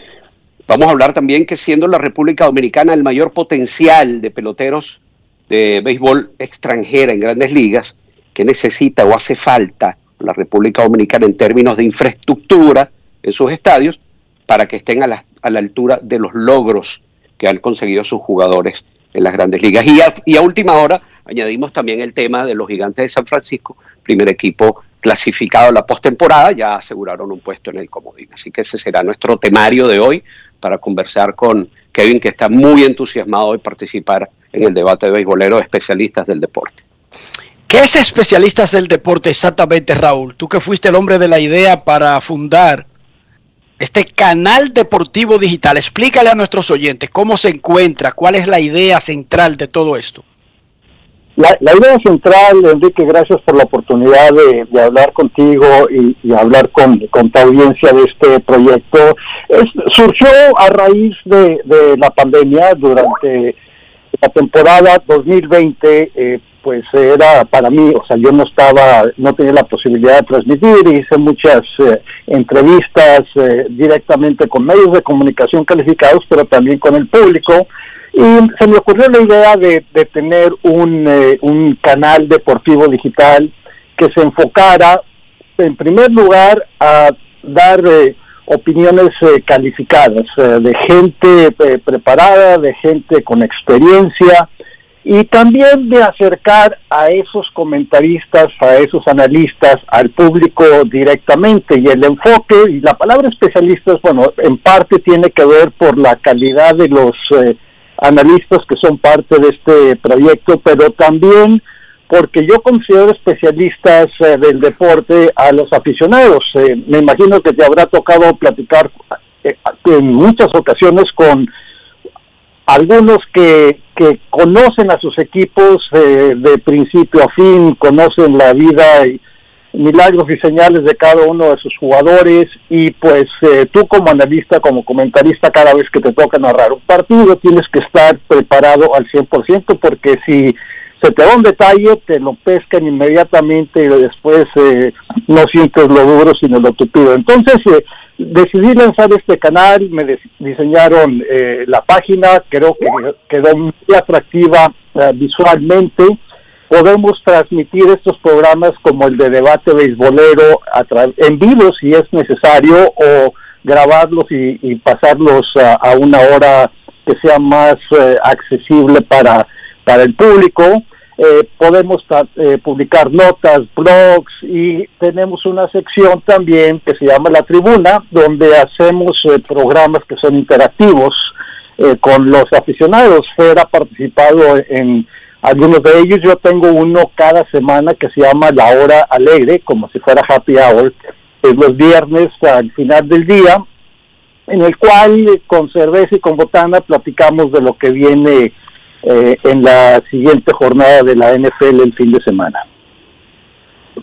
Vamos a hablar también que siendo la República Dominicana el mayor potencial de peloteros de béisbol extranjera en grandes ligas, que necesita o hace falta la República Dominicana en términos de infraestructura en sus estadios para que estén a la, a la altura de los logros que han conseguido sus jugadores en las grandes ligas. Y a, última hora añadimos también el tema de los gigantes de San Francisco, primer equipo clasificado a la postemporada, ya aseguraron un puesto en el comodín. Así que ese será nuestro temario de hoy para conversar con Kevin, que está muy entusiasmado de participar en el debate de beisbolero de especialistas del deporte. ¿Qué es especialistas del deporte exactamente, Raúl? Tú que fuiste el hombre de la idea para fundar este canal deportivo digital. Explícale a nuestros oyentes cómo se encuentra, cuál es la idea central de todo esto. La, idea central, Enrique, gracias por la oportunidad de, hablar contigo y, hablar con, con, tu audiencia de este proyecto. surgió a raíz de, de la pandemia durante la temporada 2020 eh, pues era para mí, o sea, yo no estaba, no tenía la posibilidad de transmitir, hice muchas eh, entrevistas eh, directamente con medios de comunicación calificados, pero también con el público, y se me ocurrió la idea de, de tener un, un canal deportivo digital que se enfocara, en primer lugar, a dar opiniones calificadas de gente preparada, de gente con experiencia, y también de acercar a esos comentaristas, a esos analistas, al público directamente. Y el enfoque, y la palabra especialistas, bueno, en parte tiene que ver por la calidad de los eh, analistas que son parte de este proyecto, pero también porque yo considero especialistas eh, del deporte a los aficionados. Eh, me imagino que te habrá tocado platicar en muchas ocasiones con algunos que, que conocen a sus equipos eh, de principio a fin, conocen la vida y milagros y señales de cada uno de sus jugadores y pues eh, tú como analista, como comentarista, cada vez que te toca narrar un partido tienes que estar preparado al 100% porque si se te da un detalle, te lo pescan inmediatamente y después eh, no sientes lo duro sino lo tupido. Entonces, eh, decidí lanzar este canal, me diseñaron eh, la página, creo que quedó muy atractiva eh, visualmente. Podemos transmitir estos programas como el de debate beisbolero en vivo si es necesario o grabarlos y, pasarlos a, una hora que sea más eh, accesible para, para el público. Eh, podemos eh, publicar notas, blogs y tenemos una sección también que se llama La Tribuna, donde hacemos eh, programas que son interactivos con los aficionados. Fer participado en algunos de ellos. Yo tengo uno cada semana que se llama La Hora Alegre, como si fuera Happy Hour, es los viernes al final del día, en el cual con cerveza y con botana platicamos de lo que viene eh, en la siguiente jornada de la NFL el fin de semana.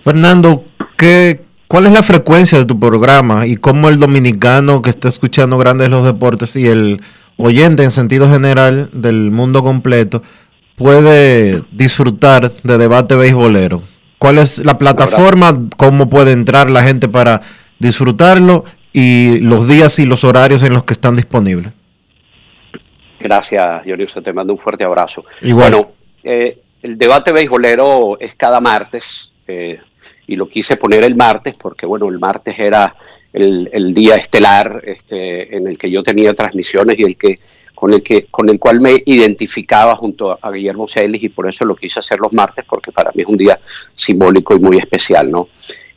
Fernando, ¿qué, ¿cuál es la frecuencia de tu programa y cómo el dominicano que está escuchando Grandes los Deportes y el oyente en sentido general del mundo completo puede disfrutar de debate beisbolero? ¿Cuál es la plataforma? ¿Cómo puede entrar la gente para disfrutarlo? Y los días y los horarios en los que están disponibles. Gracias, Dionisio, te mando un fuerte abrazo. Bueno, eh, el debate beisbolero es cada martes, eh, y lo quise poner el martes porque, bueno, el martes era el, día estelar este, en el que yo tenía transmisiones y el que con el que con el cual me identificaba junto a Guillermo Celis y por eso lo quise hacer los martes porque para mí es un día simbólico y muy especial, ¿no?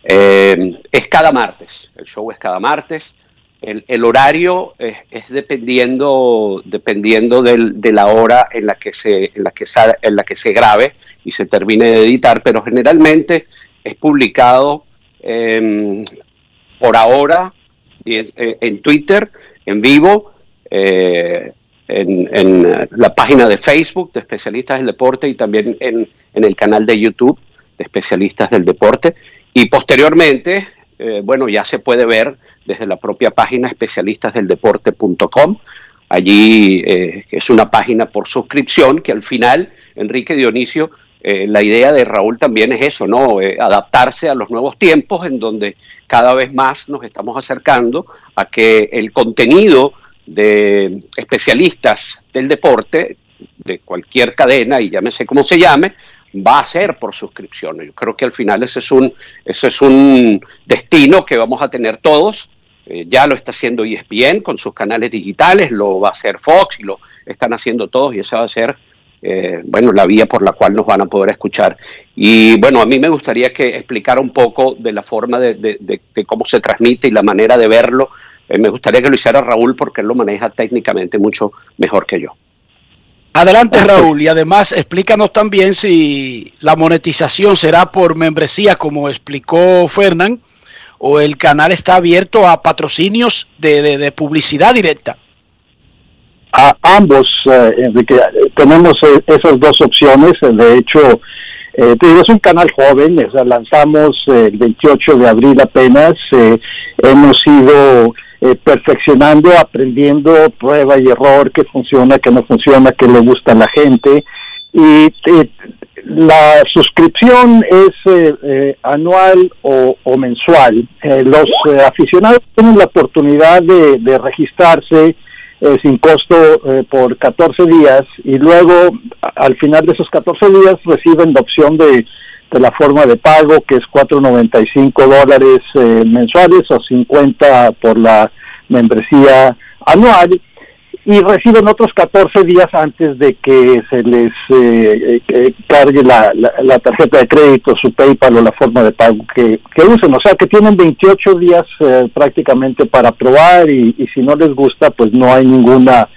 Eh, es cada martes, el show es cada martes. El, horario es, dependiendo, dependiendo de la hora en la, que se, en, la que en la que se grabe y se termine de editar, pero generalmente es publicado em, por ahora eh, en, Twitter, en vivo, eh, en, la página de Facebook de Especialistas del Deporte y también en, el canal de YouTube de Especialistas del Deporte. Y posteriormente, eh, bueno, ya se puede ver desde la propia página especialistasdeldeporte.com. Allí eh, es una página por suscripción que al final, Enrique Dionisio, eh, la idea de Raúl también es eso, ¿no? Eh, adaptarse a los nuevos tiempos en donde cada vez más nos estamos acercando a que el contenido de especialistas del deporte, de cualquier cadena, y llámese como se llame, va a ser por suscripción. Yo creo que al final ese es un, ese es un destino que vamos a tener todos eh, ya lo está haciendo ESPN con sus canales digitales, lo va a hacer Fox y lo están haciendo todos y esa va a ser, eh, bueno, la vía por la cual nos van a poder escuchar. Y bueno, a mí me gustaría que explicara un poco de la forma de, cómo se transmite y la manera de verlo. Eh, me gustaría que lo hiciera Raúl porque él lo maneja técnicamente mucho mejor que yo. Adelante Raúl y además explícanos también si la monetización será por membresía como explicó Fernán o el canal está abierto a patrocinios de, publicidad directa? A ambos, eh, Enrique, tenemos eh, esas dos opciones. De hecho, eh, es un canal joven, lanzamos el 28 de abril apenas. hemos ido eh, perfeccionando, aprendiendo, prueba y error, qué funciona, qué no funciona, qué le gusta a la gente. Y eh, la suscripción es eh, anual o, mensual. los aficionados tienen la oportunidad de, registrarse sin costo por 14 días y luego al final de esos 14 días reciben la opción de de la forma de pago, que es 4.95 dólares eh, mensuales o 50 por la membresía anual, y reciben otros 14 días antes de que se les eh, eh, cargue la, la, tarjeta de crédito, su PayPal o la forma de pago que, que usen. O sea que tienen 28 días prácticamente para probar y, si no les gusta, pues no hay ninguna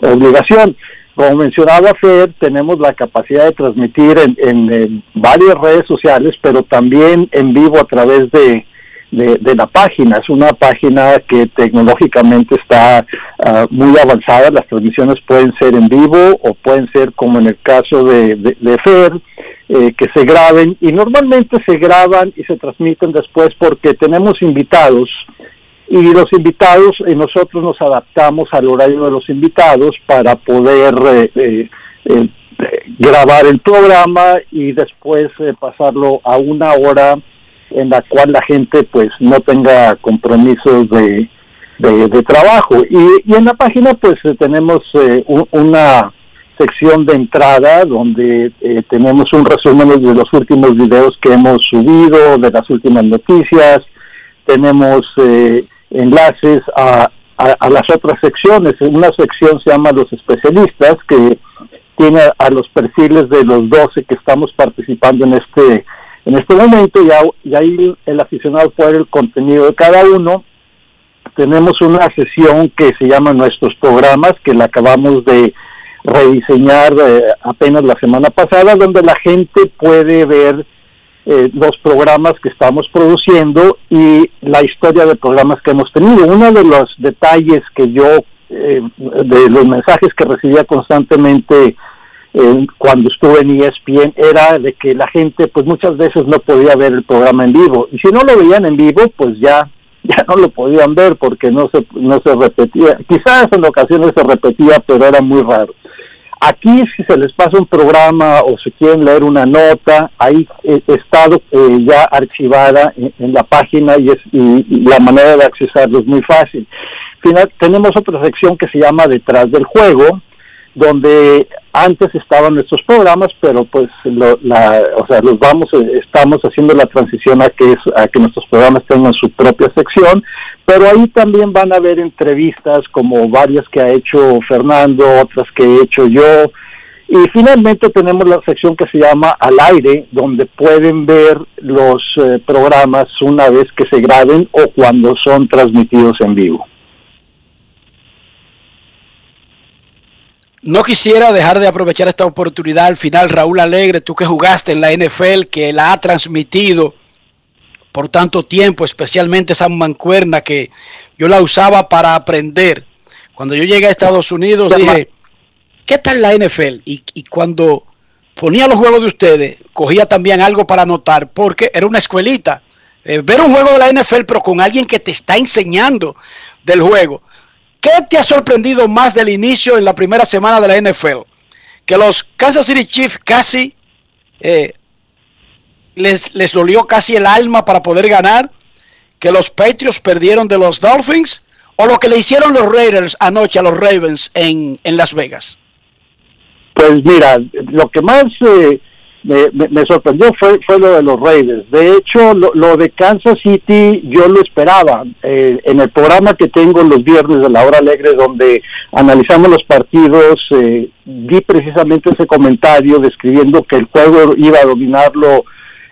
obligación. Como mencionaba Fer, tenemos la capacidad de transmitir en, varias redes sociales, pero también en vivo a través de, la página. Es una página que tecnológicamente está ah, muy avanzada. Las transmisiones pueden ser en vivo o pueden ser como en el caso de, de, Fer, eh, que se graben y normalmente se graban y se transmiten después porque tenemos invitados y los invitados, y nosotros nos adaptamos al horario de los invitados para poder eh, eh, eh, grabar el programa y después pasarlo a una hora en la cual la gente pues no tenga compromisos de, de, trabajo. Y, en la página pues tenemos una sección de entrada donde tenemos un resumen de los últimos videos que hemos subido, de las últimas noticias, tenemos eh, enlaces a, a, las otras secciones. Una sección se llama Los Especialistas, que tiene a los perfiles de los 12 que estamos participando en este en este momento y, ahí el aficionado puede ver el contenido de cada uno. Tenemos una sesión que se llama Nuestros Programas, que la acabamos de rediseñar eh, apenas la semana pasada, donde la gente puede ver eh, los programas que estamos produciendo y la historia de programas que hemos tenido. Uno de los detalles que yo, eh, de los mensajes que recibía constantemente eh, cuando estuve en ESPN, era de que la gente pues muchas veces no podía ver el programa en vivo. Y si no lo veían en vivo, pues ya ya no lo podían ver porque no se no se repetía. Quizás en ocasiones se repetía, pero era muy raro. Aquí si se les pasa un programa o si quieren leer una nota, ahí eh, está eh, ya archivada en, la página y, es, y, la manera de accesarlo es muy fácil. Tenemos otra sección que se llama Detrás del Juego, donde antes estaban nuestros programas, pero pues la, o sea, los vamos, eh, estamos haciendo la transición a que, es, a que nuestros programas tengan su propia sección, pero ahí también van a haber entrevistas como varias que ha hecho Fernando, otras que he hecho yo, y finalmente tenemos la sección que se llama Al aire, donde pueden ver los eh, programas una vez que se graben o cuando son transmitidos en vivo. No quisiera dejar de aprovechar esta oportunidad al final, Raúl Alegre, tú que jugaste en la NFL, que la ha transmitido por tanto tiempo, especialmente esa mancuerna que yo la usaba para aprender. Cuando yo llegué a Estados Unidos dije, ¿qué tal la NFL? Y, cuando ponía los juegos de ustedes, cogía también algo para anotar, porque era una escuelita. Eh, ver un juego de la NFL, pero con alguien que te está enseñando del juego. ¿Qué te ha sorprendido más del inicio en la primera semana de la NFL? Que los Kansas City Chiefs casi eh, les, les dolió casi el alma para poder ganar, que los Patriots perdieron de los Dolphins, o lo que le hicieron los Raiders anoche a los Ravens en, en Las Vegas. Pues mira, lo que más eh, me, sorprendió fue, fue lo de los Raiders. De hecho, lo, de Kansas City yo lo esperaba. Eh, en el programa que tengo los viernes de la hora alegre, donde analizamos los partidos, eh, di precisamente ese comentario describiendo que el juego iba a dominarlo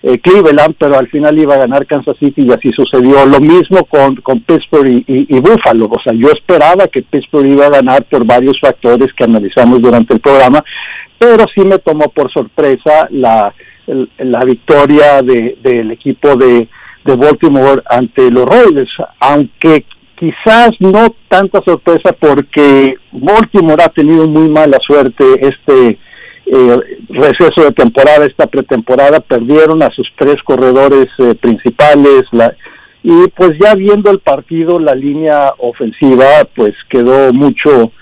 eh, Cleveland, pero al final iba a ganar Kansas City y así sucedió. Lo mismo con, con Pittsburgh y, Buffalo. O sea, yo esperaba que Pittsburgh iba a ganar por varios factores que analizamos durante el programa, pero sí me tomó por sorpresa la, la victoria de, del equipo de, de Baltimore ante los Raiders, aunque quizás no tanta sorpresa porque Baltimore ha tenido muy mala suerte este eh, receso de temporada, esta pretemporada, perdieron a sus tres corredores eh, principales la, Y pues ya viendo el partido, la línea ofensiva pues quedó mucho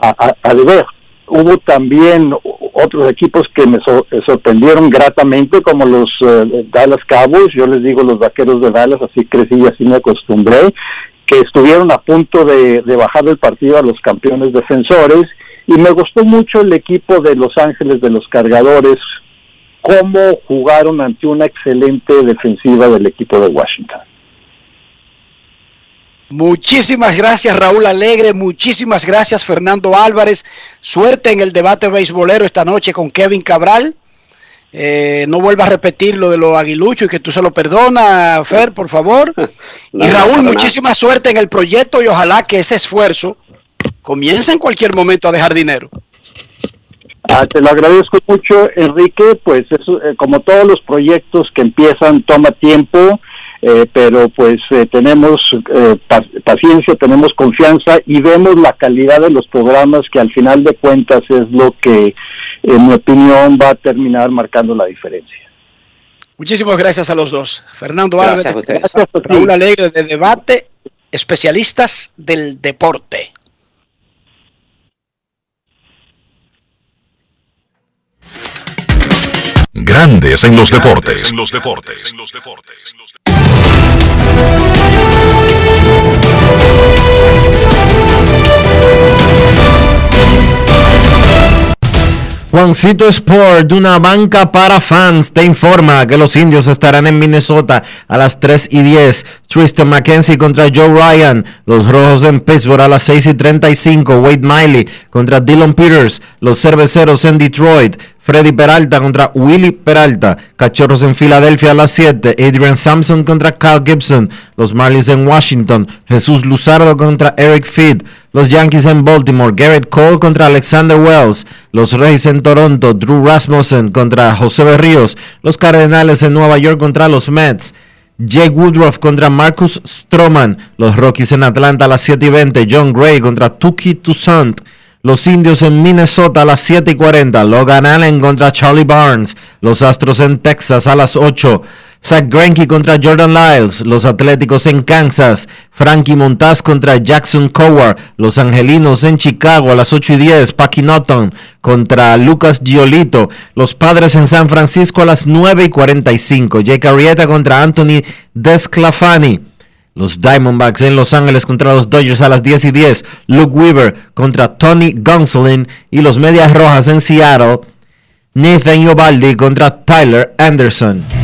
a, a, deber. Hubo también otros equipos que me sorprendieron gratamente, como los eh, Dallas Cowboys, yo les digo los vaqueros de Dallas, así crecí y así me acostumbré, que estuvieron a punto de, de bajar el partido a los campeones defensores. Y me gustó mucho el equipo de Los Ángeles de los Cargadores, cómo jugaron ante una excelente defensiva del equipo de Washington. Muchísimas gracias Raúl Alegre, muchísimas gracias Fernando Álvarez. Suerte en el debate beisbolero esta noche con Kevin Cabral. Eh, no vuelva a repetir lo de los aguiluchos y que tú se lo perdonas, Fer, por favor. y Raúl, muchísima suerte en el proyecto y ojalá que ese esfuerzo comience en cualquier momento a dejar dinero. Ah, te lo agradezco mucho, Enrique. Pues eso, eh, como todos los proyectos que empiezan, toma tiempo, eh, pero pues eh, tenemos paciencia, tenemos confianza y vemos la calidad de los programas que al final de cuentas es lo que, en mi opinión, va a terminar marcando la diferencia. Muchísimas gracias a los dos. Fernando Álvarez, Raúl Alegre de Debate, especialistas del deporte. Grandes en los deportes. En los deportes. Juancito Sport, una banca para fans, te informa que los indios estarán en Minnesota a las 3 y 10. Tristan McKenzie contra Joe Ryan. Los rojos en Pittsburgh a las 6 y 35. Wade Miley contra Dylan Peters. Los cerveceros en Detroit. Freddy Peralta contra Willy Peralta. Cachorros en Filadelfia a las 7. Adrian Sampson contra Kyle Gibson. Los Marlins en Washington. Jesús Luzardo contra Eric Feed. Los Yankees en Baltimore. Garrett Cole contra Alexander Wells. Los Reyes en Toronto. Drew Rasmussen contra José Berríos. Los Cardenales en Nueva York contra los Mets. Jake Woodruff contra Marcus Stroman. Los Rockies en Atlanta a las 7 y 20. John Gray contra Tuki Toussaint. Los indios en Minnesota a las 7 y 40. Logan Allen contra Charlie Barnes. Los Astros en Texas a las 8. Zach Greinke contra Jordan Lyles. Los Atléticos en Kansas. Frankie Montaz contra Jackson Coward. Los Angelinos en Chicago a las 8 y 10. Paki Norton contra Lucas Giolito. Los Padres en San Francisco a las 9 y 45. Jake Arrieta contra Anthony Desclafani. Los Diamondbacks en Los Ángeles contra los Dodgers a las 10 y 10. Luke Weaver contra Tony Gonsolin. Y los Medias Rojas en Seattle. Nathan Yobaldi contra Tyler Anderson.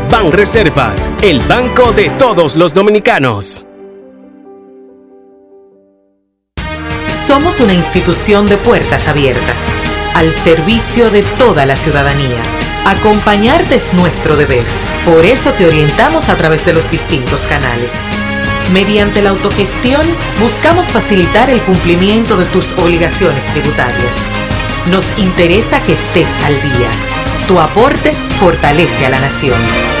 Ban Reservas, el banco de todos los dominicanos. Somos una institución de puertas abiertas, al servicio de toda la ciudadanía. Acompañarte es nuestro deber. Por eso te orientamos a través de los distintos canales. Mediante la autogestión, buscamos facilitar el cumplimiento de tus obligaciones tributarias. Nos interesa que estés al día. Tu aporte fortalece a la nación.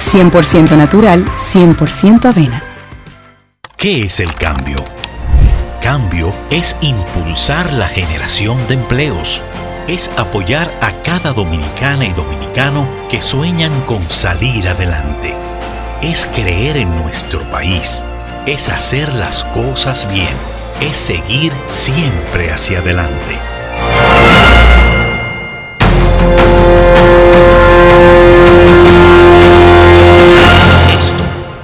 100% natural, 100% avena. ¿Qué es el cambio? Cambio es impulsar la generación de empleos. Es apoyar a cada dominicana y dominicano que sueñan con salir adelante. Es creer en nuestro país. Es hacer las cosas bien. Es seguir siempre hacia adelante.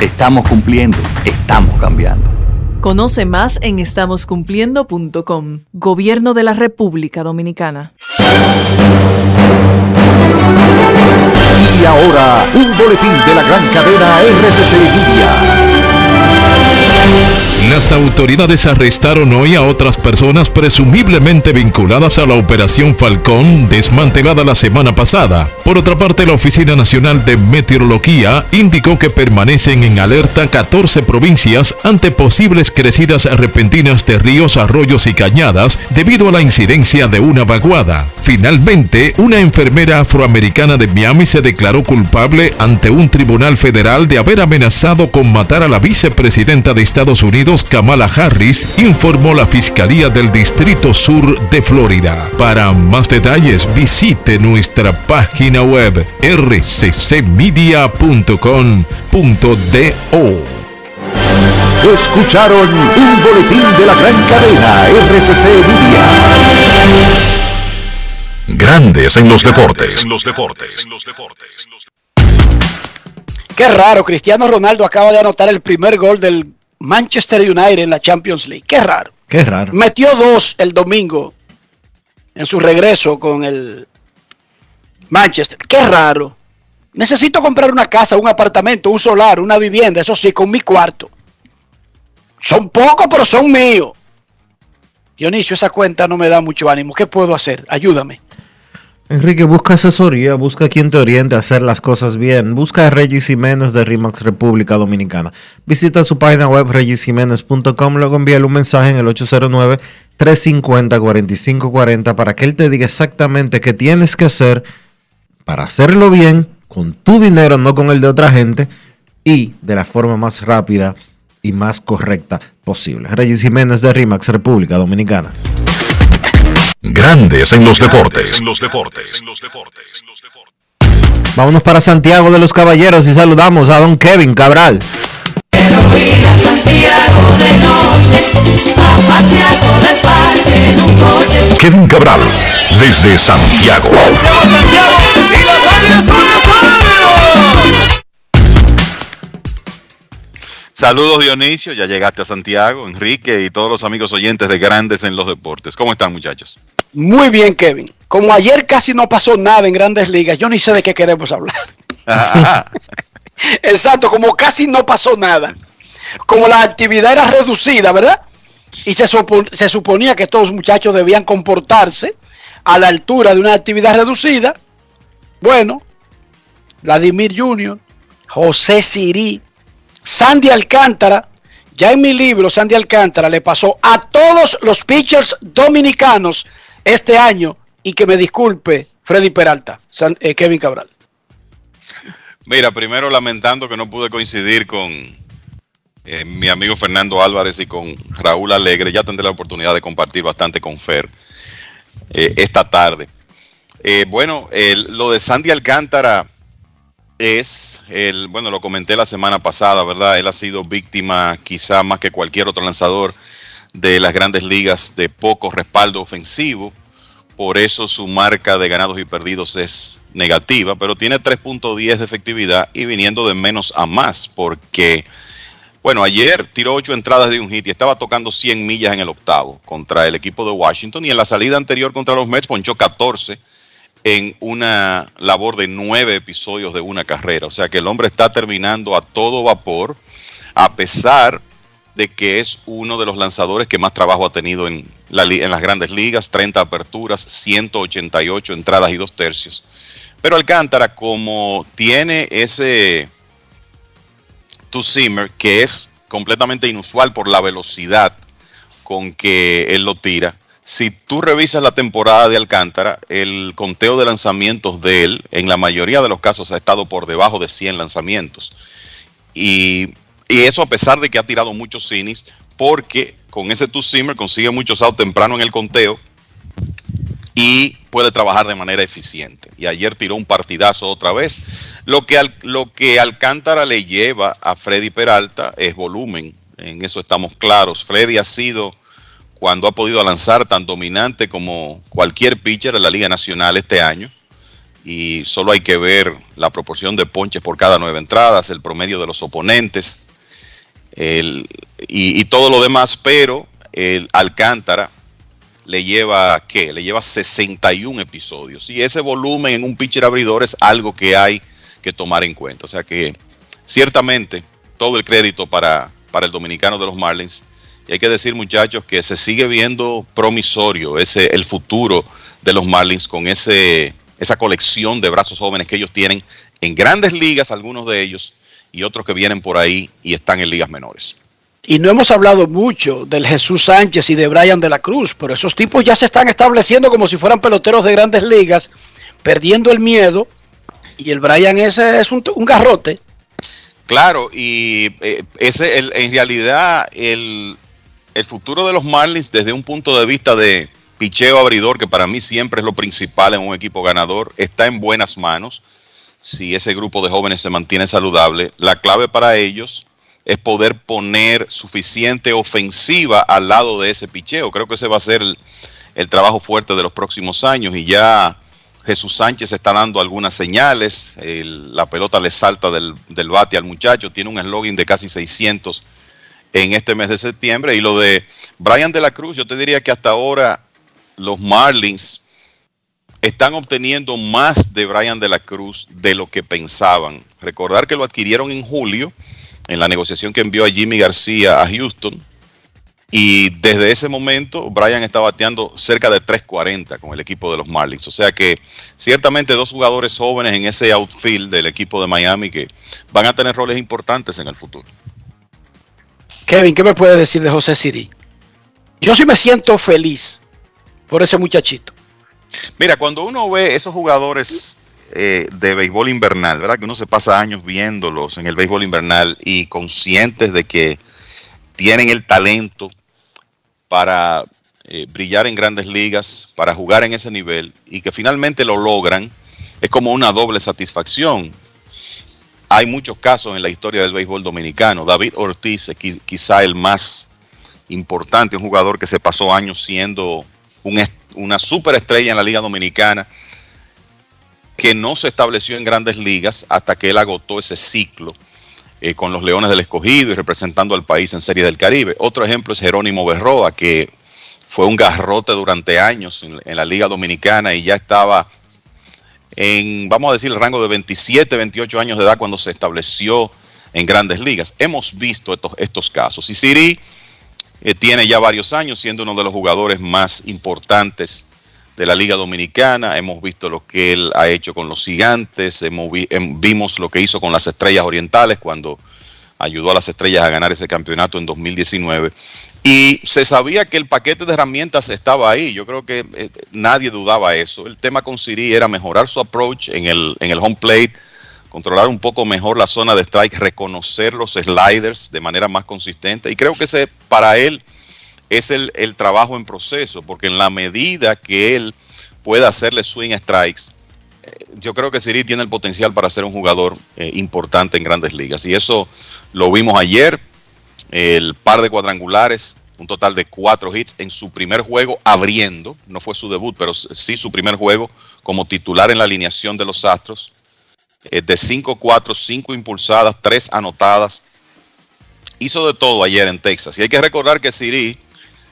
Estamos cumpliendo, estamos cambiando. Conoce más en estamoscumpliendo.com. Gobierno de la República Dominicana. Y ahora, un boletín de la gran cadena RCC Media. Las autoridades arrestaron hoy a otras personas presumiblemente vinculadas a la Operación Falcón desmantelada la semana pasada. Por otra parte, la Oficina Nacional de Meteorología indicó que permanecen en alerta 14 provincias ante posibles crecidas repentinas de ríos, arroyos y cañadas debido a la incidencia de una vaguada. Finalmente, una enfermera afroamericana de Miami se declaró culpable ante un tribunal federal de haber amenazado con matar a la vicepresidenta de Estados Unidos, Kamala Harris, informó la Fiscalía del Distrito Sur de Florida. Para más detalles, visite nuestra página web rccmedia.com.do. Escucharon un boletín de la gran cadena RCC Media. Grandes en los deportes. los deportes. Qué raro, Cristiano Ronaldo acaba de anotar el primer gol del Manchester United en la Champions League. Qué raro. Qué raro. Metió dos el domingo en su regreso con el Manchester. Qué raro. Necesito comprar una casa, un apartamento, un solar, una vivienda, eso sí, con mi cuarto. Son pocos, pero son míos. Dionisio, esa cuenta no me da mucho ánimo. ¿Qué puedo hacer? Ayúdame. Enrique, busca asesoría, busca quien te oriente a hacer las cosas bien. Busca a Regis Jiménez de RIMAX República Dominicana. Visita su página web regisjiménez.com, luego envíale un mensaje en el 809-350-4540 para que él te diga exactamente qué tienes que hacer para hacerlo bien, con tu dinero, no con el de otra gente, y de la forma más rápida y más correcta posible. Regis Jiménez de RIMAX República Dominicana. Grandes en los deportes. los deportes. Vámonos para Santiago de los Caballeros y saludamos a don Kevin Cabral. Kevin Cabral, desde Santiago. Saludos Dionisio, ya llegaste a Santiago, Enrique y todos los amigos oyentes de Grandes en los Deportes. ¿Cómo están muchachos? Muy bien, Kevin. Como ayer casi no pasó nada en grandes ligas, yo ni sé de qué queremos hablar. Exacto, como casi no pasó nada. Como la actividad era reducida, ¿verdad? Y se, supo- se suponía que estos muchachos debían comportarse a la altura de una actividad reducida. Bueno, Vladimir Jr., José Sirí, Sandy Alcántara, ya en mi libro Sandy Alcántara le pasó a todos los pitchers dominicanos este año y que me disculpe Freddy Peralta, eh, Kevin Cabral. Mira, primero lamentando que no pude coincidir con eh, mi amigo Fernando Álvarez y con Raúl Alegre. Ya tendré la oportunidad de compartir bastante con Fer eh, esta tarde. Bueno, lo de Sandy Alcántara es, el, bueno, lo comenté la semana pasada, ¿verdad? Él ha sido víctima quizá más que cualquier otro lanzador de las grandes ligas de poco respaldo ofensivo. Por eso su marca de ganados y perdidos es negativa, pero tiene 3.10 de efectividad y viniendo de menos a más, porque, bueno, ayer tiró 8 entradas de un hit y estaba tocando 100 millas en el octavo contra el equipo de Washington y en la salida anterior contra los Mets ponchó 14 en una labor de nueve episodios de una carrera. O sea que el hombre está terminando a todo vapor, a pesar de que es uno de los lanzadores que más trabajo ha tenido en, la, en las grandes ligas, 30 aperturas, 188 entradas y dos tercios. Pero Alcántara, como tiene ese two-seamer que es completamente inusual por la velocidad con que él lo tira, si tú revisas la temporada de Alcántara, el conteo de lanzamientos de él, en la mayoría de los casos, ha estado por debajo de 100 lanzamientos. Y, eso a pesar de que ha tirado muchos cinis, porque con ese two-seamer consigue muchos outs temprano en el conteo y puede trabajar de manera eficiente. Y ayer tiró un partidazo otra vez. Lo que, lo que Alcántara le lleva a Freddy Peralta es volumen. En eso estamos claros. Freddy ha sido cuando ha podido lanzar tan dominante como cualquier pitcher de la Liga Nacional este año. Y solo hay que ver la proporción de ponches por cada nueve entradas, el promedio de los oponentes y, y, todo lo demás, pero el Alcántara le lleva, ¿qué? Le lleva 61 episodios. Y ese volumen en un pitcher abridor es algo que hay que tomar en cuenta. O sea que ciertamente todo el crédito para, para el dominicano de los Marlins y hay que decir, muchachos, que se sigue viendo promisorio ese el futuro de los Marlins con ese esa colección de brazos jóvenes que ellos tienen en grandes ligas, algunos de ellos, y otros que vienen por ahí y están en ligas menores. Y no hemos hablado mucho del Jesús Sánchez y de Brian de la Cruz, pero esos tipos ya se están estableciendo como si fueran peloteros de grandes ligas, perdiendo el miedo. Y el Brian ese es un, garrote. Claro, y eh, ese en realidad el, el futuro de los Marlins desde un punto de vista de picheo abridor, que para mí siempre es lo principal en un equipo ganador, está en buenas manos. Si ese grupo de jóvenes se mantiene saludable, la clave para ellos es poder poner suficiente ofensiva al lado de ese picheo. Creo que ese va a ser el, trabajo fuerte de los próximos años y ya Jesús Sánchez está dando algunas señales, la pelota le salta del, del bate al muchacho, tiene un eslogan de casi 600 en este mes de septiembre. Y lo de Brian de la Cruz, yo te diría que hasta ahora los Marlins están obteniendo más de Brian de la Cruz de lo que pensaban. Recordar que lo adquirieron en julio en la negociación que envió a Jimmy García a Houston. Y desde ese momento Brian está bateando cerca de 3.40 con el equipo de los Marlins. O sea que ciertamente dos jugadores jóvenes en ese outfield del equipo de Miami que van a tener roles importantes en el futuro. Kevin, ¿qué me puede decir de José Siri? Yo sí me siento feliz por ese muchachito. Mira, cuando uno ve esos jugadores eh, de béisbol invernal, ¿verdad? Que uno se pasa años viéndolos en el béisbol invernal y conscientes de que tienen el talento para eh, brillar en grandes ligas, para jugar en ese nivel y que finalmente lo logran, es como una doble satisfacción. Hay muchos casos en la historia del béisbol dominicano. David Ortiz, quizá el más importante, un jugador que se pasó años siendo una superestrella en la Liga Dominicana, que no se estableció en grandes ligas hasta que él agotó ese ciclo eh, con los Leones del Escogido y representando al país en Serie del Caribe. Otro ejemplo es Jerónimo Berroa, que fue un garrote durante años en la Liga Dominicana y ya estaba en, vamos a decir, el rango de 27, 28 años de edad cuando se estableció en grandes ligas. Hemos visto estos, casos. Y Siri eh, tiene ya varios años siendo uno de los jugadores más importantes de la Liga Dominicana. Hemos visto lo que él ha hecho con los gigantes, hemos em, vimos lo que hizo con las estrellas orientales cuando ayudó a las estrellas a ganar ese campeonato en 2019. Y se sabía que el paquete de herramientas estaba ahí. Yo creo que eh, nadie dudaba eso. El tema con Siri era mejorar su approach en el, en el home plate, controlar un poco mejor la zona de strike, reconocer los sliders de manera más consistente. Y creo que ese para él es el, trabajo en proceso, porque en la medida que él pueda hacerle swing strikes, yo creo que Siri tiene el potencial para ser un jugador eh, importante en grandes ligas. Y eso lo vimos ayer el par de cuadrangulares, un total de cuatro hits en su primer juego abriendo, no fue su debut, pero sí su primer juego como titular en la alineación de los Astros, eh, de 5-4, 5 impulsadas, 3 anotadas. Hizo de todo ayer en Texas. Y hay que recordar que Siri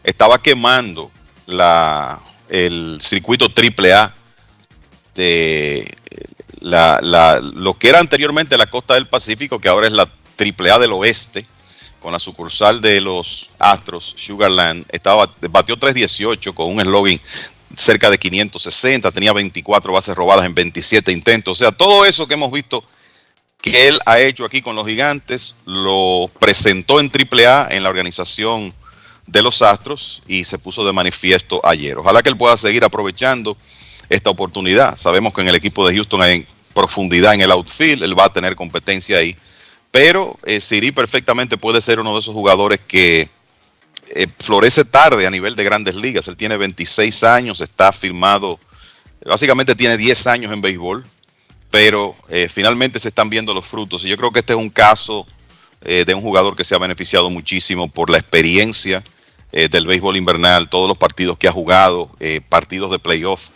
estaba quemando la, el circuito AAA este, lo que era anteriormente la costa del Pacífico, que ahora es la AAA del oeste, con la sucursal de los Astros, Sugarland, estaba, batió 3.18 con un eslogan cerca de 560, tenía 24 bases robadas en 27 intentos. O sea, todo eso que hemos visto que él ha hecho aquí con los gigantes, lo presentó en AAA en la organización de los Astros y se puso de manifiesto ayer. Ojalá que él pueda seguir aprovechando esta oportunidad. Sabemos que en el equipo de Houston hay profundidad en el outfield, él va a tener competencia ahí, pero eh, Siri perfectamente puede ser uno de esos jugadores que eh, florece tarde a nivel de grandes ligas. Él tiene 26 años, está firmado, básicamente tiene 10 años en béisbol, pero eh, finalmente se están viendo los frutos. Y yo creo que este es un caso eh, de un jugador que se ha beneficiado muchísimo por la experiencia del béisbol invernal, todos los partidos que ha jugado, partidos de playoff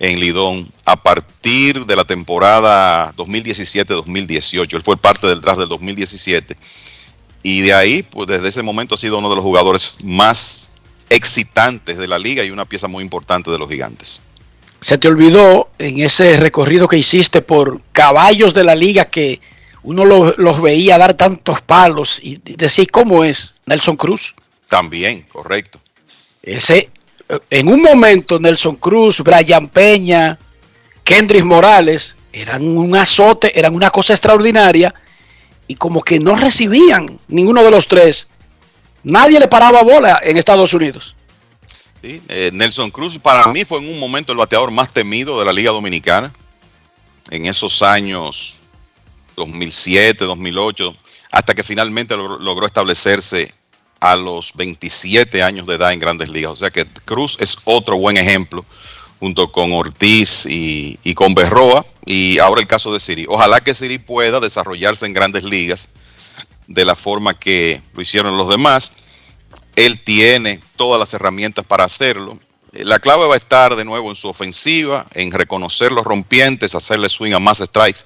en Lidón, a partir de la temporada 2017-2018. Él fue parte del draft del 2017. Y de ahí, pues desde ese momento ha sido uno de los jugadores más excitantes de la liga y una pieza muy importante de los gigantes. Se te olvidó en ese recorrido que hiciste por caballos de la liga que uno lo- los veía dar tantos palos y decir cómo es Nelson Cruz. También, correcto. Ese, en un momento Nelson Cruz, Brian Peña, Kendrick Morales eran un azote, eran una cosa extraordinaria y como que no recibían ninguno de los tres. Nadie le paraba bola en Estados Unidos. Eh, Nelson Cruz para mí fue en un momento el bateador más temido de la Liga Dominicana. En esos años 2007, 2008, hasta que finalmente logró establecerse a los 27 años de edad en grandes ligas. O sea que Cruz es otro buen ejemplo junto con Ortiz y, con Berroa. Y ahora el caso de Siri. Ojalá que Siri pueda desarrollarse en grandes ligas de la forma que lo hicieron los demás. Él tiene todas las herramientas para hacerlo. La clave va a estar de nuevo en su ofensiva, en reconocer los rompientes, hacerle swing a más strikes.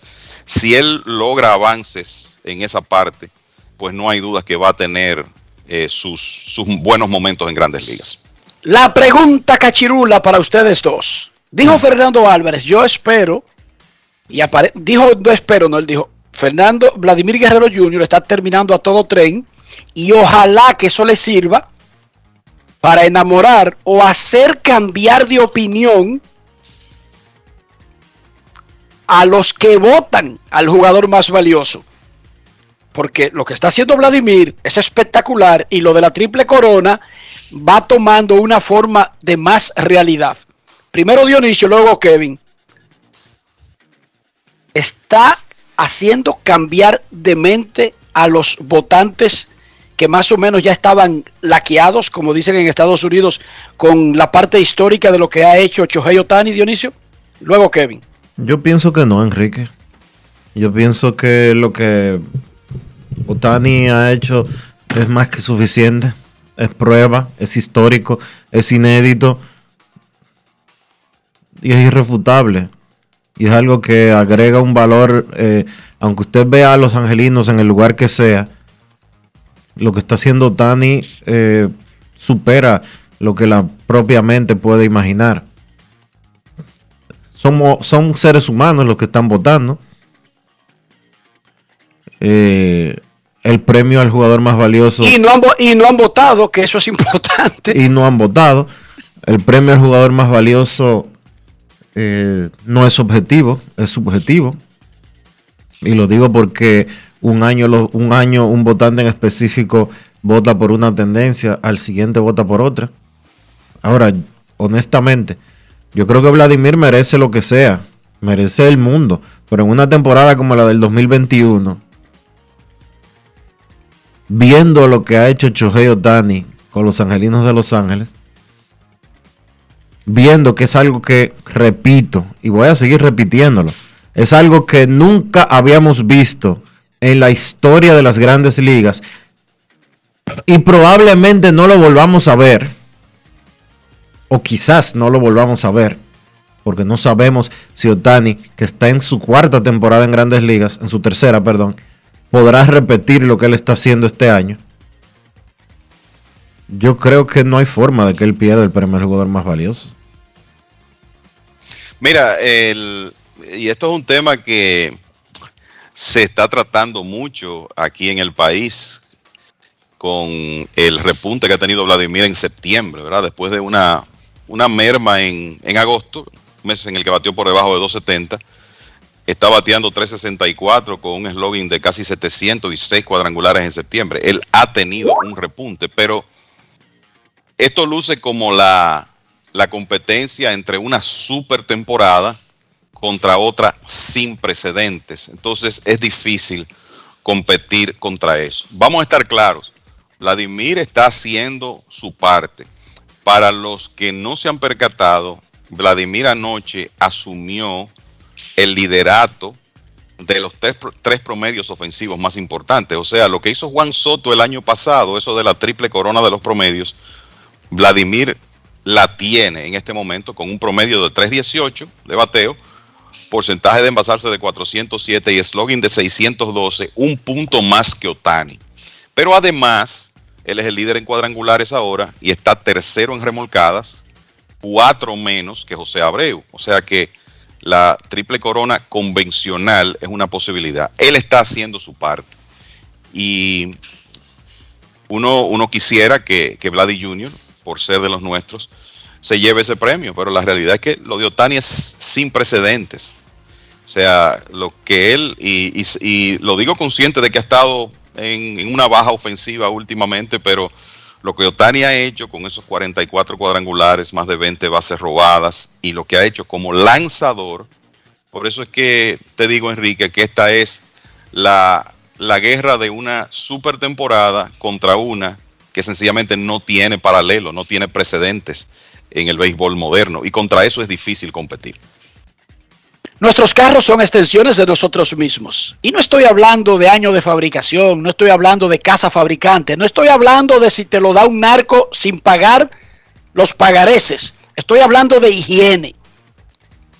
Si él logra avances en esa parte, pues no hay duda que va a tener eh, sus, sus buenos momentos en grandes ligas. La pregunta cachirula para ustedes dos. Dijo Fernando Álvarez, yo espero, y apare- dijo, no espero, no, él dijo, Fernando Vladimir Guerrero Jr. está terminando a todo tren y ojalá que eso le sirva para enamorar o hacer cambiar de opinión a los que votan al jugador más valioso. Porque lo que está haciendo Vladimir es espectacular y lo de la triple corona va tomando una forma de más realidad. Primero Dionisio, luego Kevin. Está haciendo cambiar de mente a los votantes que más o menos ya estaban laqueados, como dicen en Estados Unidos, con la parte histórica de lo que ha hecho Chohei Otani, Dionisio. Luego Kevin. Yo pienso que no, Enrique. Yo pienso que lo que Otani ha hecho es más que suficiente. Es prueba, es histórico, es inédito y es irrefutable. Y es algo que agrega un valor, eh, aunque usted vea a los angelinos en el lugar que sea, lo que está haciendo Otani eh, supera lo que la propia mente puede imaginar somos, son seres humanos los que están votando. Eh, el premio al jugador más valioso Y no, han, y no han votado, que eso es importante. y no han votado. El premio al jugador más valioso eh, no es objetivo, es subjetivo. Y lo digo porque un año, un año un votante en específico vota por una tendencia, al siguiente vota por otra. Ahora, honestamente, yo creo que Vladimir merece lo que sea, merece el mundo, pero en una temporada como la del 2021, viendo lo que ha hecho Chohei Otani con los Angelinos de Los Ángeles, viendo que es algo que, repito, y voy a seguir repitiéndolo, es algo que nunca habíamos visto en la historia de las grandes ligas y probablemente no lo volvamos a ver, o quizás no lo volvamos a ver, porque no sabemos si Otani, que está en su cuarta temporada en grandes ligas, en su tercera, perdón, podrá repetir lo que él está haciendo este año. Yo creo que no hay forma de que él pierda el premio jugador más valioso. Mira, el, y esto es un tema que se está tratando mucho aquí en el país con el repunte que ha tenido Vladimir en septiembre, ¿verdad? Después de una, una merma en, en agosto, mes en el que batió por debajo de 270, está bateando 364 con un slogan de casi 706 cuadrangulares en septiembre. Él ha tenido un repunte, pero esto luce como la, la competencia entre una super temporada contra otra sin precedentes. Entonces es difícil competir contra eso. Vamos a estar claros, Vladimir está haciendo su parte. Para los que no se han percatado, Vladimir anoche asumió el liderato de los tres, tres, promedios ofensivos más importantes. O sea, lo que hizo Juan Soto el año pasado, eso de la triple corona de los promedios, Vladimir la tiene en este momento con un promedio de 3.18 de bateo, porcentaje de envasarse de 407 y slogan de 612, un punto más que Otani. Pero además, él es el líder en cuadrangulares ahora y está tercero en remolcadas, cuatro menos que José Abreu. O sea que la triple corona convencional es una posibilidad. Él está haciendo su parte. Y uno, uno quisiera que, que Vladi Jr., por ser de los nuestros, se lleve ese premio, pero la realidad es que lo de Otani es sin precedentes. O sea, lo que él, y, lo digo consciente de que ha estado en, una baja ofensiva últimamente, pero lo que Otani ha hecho con esos 44 cuadrangulares, más de 20 bases robadas, y lo que ha hecho como lanzador, por eso es que te digo, Enrique, que esta es la, la guerra de una super temporada contra una que sencillamente no tiene paralelo, no tiene precedentes en el béisbol moderno y contra eso es difícil competir. Nuestros carros son extensiones de nosotros mismos. Y no estoy hablando de año de fabricación, no estoy hablando de casa fabricante, no estoy hablando de si te lo da un narco sin pagar los pagareces. Estoy hablando de higiene.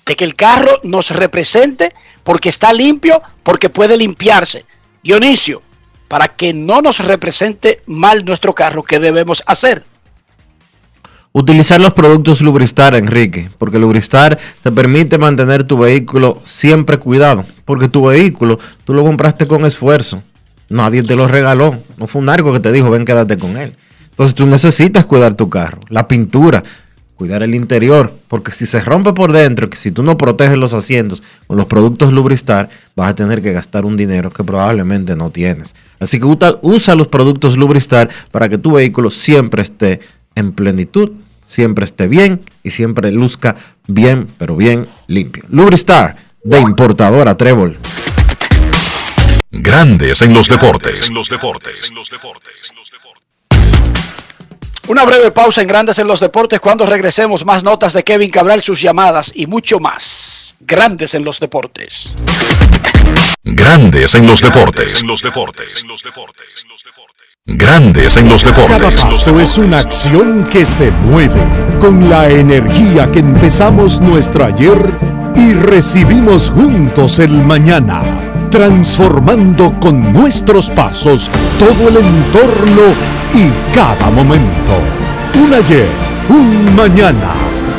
De que el carro nos represente porque está limpio, porque puede limpiarse. Dionisio, para que no nos represente mal nuestro carro, ¿qué debemos hacer? Utilizar los productos Lubristar, Enrique, porque Lubristar te permite mantener tu vehículo siempre cuidado, porque tu vehículo tú lo compraste con esfuerzo, nadie te lo regaló, no fue un narco que te dijo ven quédate con él. Entonces tú necesitas cuidar tu carro, la pintura, cuidar el interior, porque si se rompe por dentro, que si tú no proteges los asientos con los productos Lubristar, vas a tener que gastar un dinero que probablemente no tienes. Así que usa los productos Lubristar para que tu vehículo siempre esté en plenitud siempre esté bien y siempre luzca bien, pero bien limpio. Lubristar, de importadora Trébol. Grandes en los deportes. En los deportes. Una breve pausa en Grandes en los deportes. Cuando regresemos, más notas de Kevin Cabral, sus llamadas y mucho más. Grandes en los deportes. Grandes en los deportes. En los deportes. En los deportes. Grandes en los deportes. Cada paso es una acción que se mueve con la energía que empezamos nuestro ayer y recibimos juntos el mañana, transformando con nuestros pasos todo el entorno y cada momento. Un ayer, un mañana,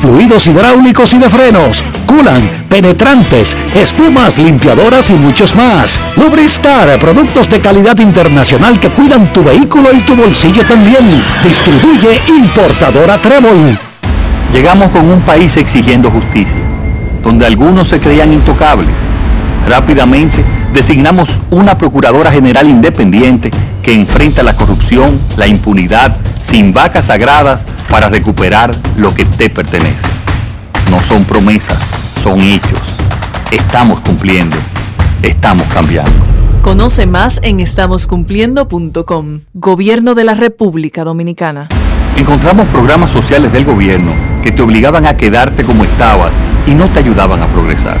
fluidos hidráulicos y de frenos, culan, penetrantes, espumas, limpiadoras y muchos más. Lubristar, productos de calidad internacional que cuidan tu vehículo y tu bolsillo también. Distribuye importadora Trébol. Llegamos con un país exigiendo justicia, donde algunos se creían intocables. Rápidamente designamos una Procuradora General independiente que enfrenta la corrupción, la impunidad, sin vacas sagradas para recuperar lo que te pertenece. No son promesas, son hechos. Estamos cumpliendo, estamos cambiando. Conoce más en estamoscumpliendo.com. Gobierno de la República Dominicana. Encontramos programas sociales del gobierno que te obligaban a quedarte como estabas y no te ayudaban a progresar.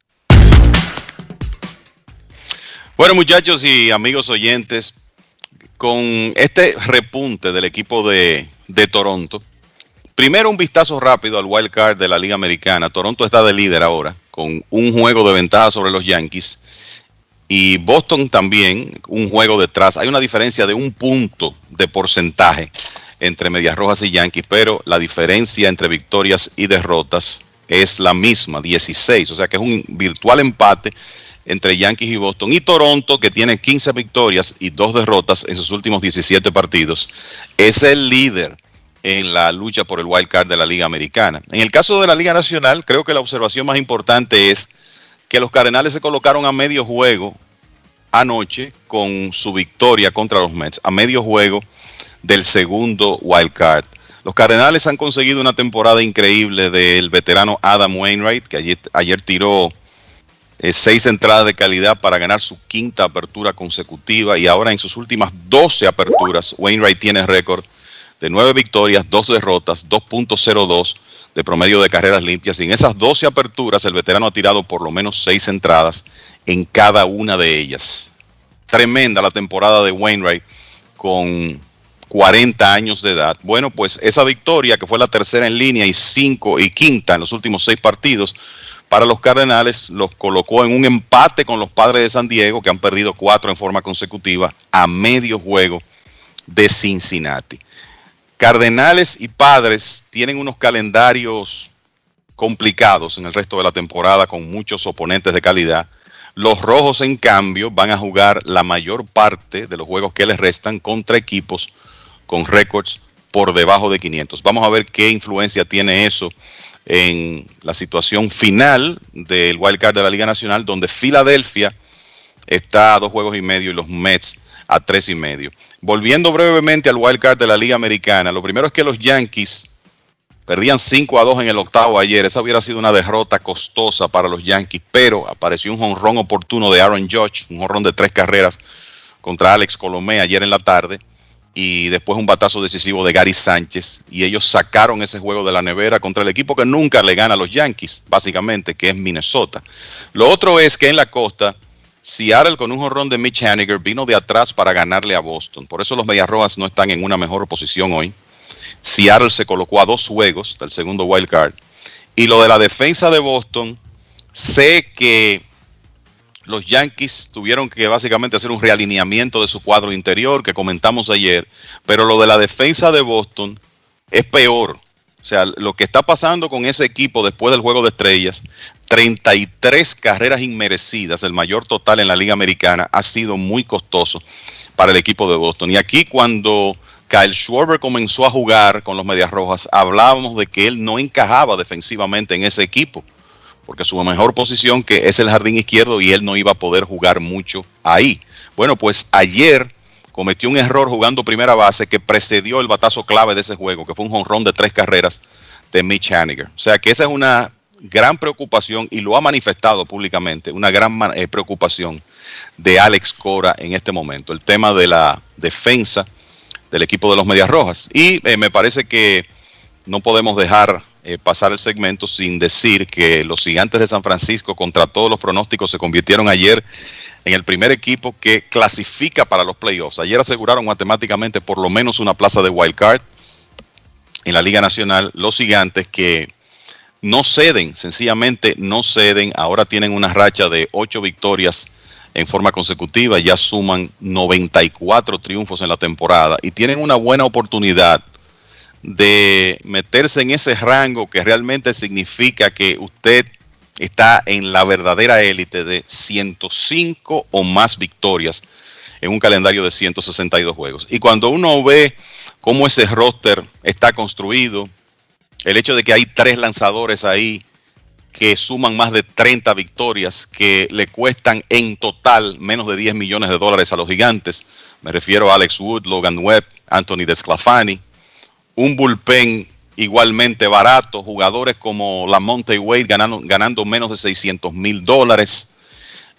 Bueno, muchachos y amigos oyentes, con este repunte del equipo de, de Toronto, primero un vistazo rápido al wild card de la Liga Americana. Toronto está de líder ahora, con un juego de ventaja sobre los Yankees. Y Boston también, un juego detrás. Hay una diferencia de un punto de porcentaje entre Medias Rojas y Yankees, pero la diferencia entre victorias y derrotas es la misma, 16. O sea que es un virtual empate entre Yankees y Boston. Y Toronto, que tiene 15 victorias y dos derrotas en sus últimos 17 partidos, es el líder en la lucha por el wild card de la Liga Americana. En el caso de la Liga Nacional, creo que la observación más importante es que los Cardenales se colocaron a medio juego anoche con su victoria contra los Mets, a medio juego del segundo wild card. Los Cardenales han conseguido una temporada increíble del veterano Adam Wainwright, que ayer tiró eh, seis entradas de calidad para ganar su quinta apertura consecutiva y ahora en sus últimas 12 aperturas, Wainwright tiene récord de nueve victorias, dos derrotas, 2.02 de promedio de carreras limpias. Y en esas 12 aperturas, el veterano ha tirado por lo menos seis entradas en cada una de ellas. Tremenda la temporada de Wainwright con 40 años de edad. Bueno, pues esa victoria, que fue la tercera en línea y cinco y quinta en los últimos seis partidos, para los Cardenales los colocó en un empate con los padres de San Diego, que han perdido cuatro en forma consecutiva, a medio juego de Cincinnati. Cardenales y Padres tienen unos calendarios complicados en el resto de la temporada con muchos oponentes de calidad. Los Rojos, en cambio, van a jugar la mayor parte de los juegos que les restan contra equipos con récords por debajo de 500. Vamos a ver qué influencia tiene eso en la situación final del wild card de la Liga Nacional, donde Filadelfia está a dos juegos y medio y los Mets a tres y medio. Volviendo brevemente al wild card de la Liga Americana, lo primero es que los Yankees perdían 5 a 2 en el octavo ayer. Esa hubiera sido una derrota costosa para los Yankees, pero apareció un jonrón oportuno de Aaron Judge, un jonrón de tres carreras contra Alex Colomé ayer en la tarde y después un batazo decisivo de Gary Sánchez y ellos sacaron ese juego de la nevera contra el equipo que nunca le gana a los Yankees, básicamente, que es Minnesota. Lo otro es que en la costa Seattle con un jorrón de Mitch Haniger vino de atrás para ganarle a Boston. Por eso los Medias Rojas no están en una mejor posición hoy. Seattle se colocó a dos juegos del segundo wild card. Y lo de la defensa de Boston, sé que los Yankees tuvieron que básicamente hacer un realineamiento de su cuadro interior que comentamos ayer, pero lo de la defensa de Boston es peor. O sea, lo que está pasando con ese equipo después del juego de estrellas 33 carreras inmerecidas, el mayor total en la Liga Americana, ha sido muy costoso para el equipo de Boston. Y aquí cuando Kyle Schwarber comenzó a jugar con los Medias Rojas, hablábamos de que él no encajaba defensivamente en ese equipo, porque su mejor posición que es el jardín izquierdo y él no iba a poder jugar mucho ahí. Bueno, pues ayer cometió un error jugando primera base que precedió el batazo clave de ese juego, que fue un jonrón de tres carreras de Mitch Haniger. O sea que esa es una gran preocupación y lo ha manifestado públicamente, una gran eh, preocupación de Alex Cora en este momento, el tema de la defensa del equipo de los Medias Rojas. Y eh, me parece que no podemos dejar eh, pasar el segmento sin decir que los gigantes de San Francisco, contra todos los pronósticos, se convirtieron ayer en el primer equipo que clasifica para los playoffs. Ayer aseguraron matemáticamente por lo menos una plaza de wild card en la Liga Nacional. Los gigantes que no ceden, sencillamente no ceden. Ahora tienen una racha de ocho victorias en forma consecutiva, ya suman 94 triunfos en la temporada y tienen una buena oportunidad de meterse en ese rango que realmente significa que usted está en la verdadera élite de 105 o más victorias en un calendario de 162 juegos. Y cuando uno ve cómo ese roster está construido, el hecho de que hay tres lanzadores ahí que suman más de 30 victorias, que le cuestan en total menos de 10 millones de dólares a los gigantes. Me refiero a Alex Wood, Logan Webb, Anthony Desclafani. Un bullpen igualmente barato, jugadores como Lamonte Wade ganando, ganando menos de 600 mil dólares.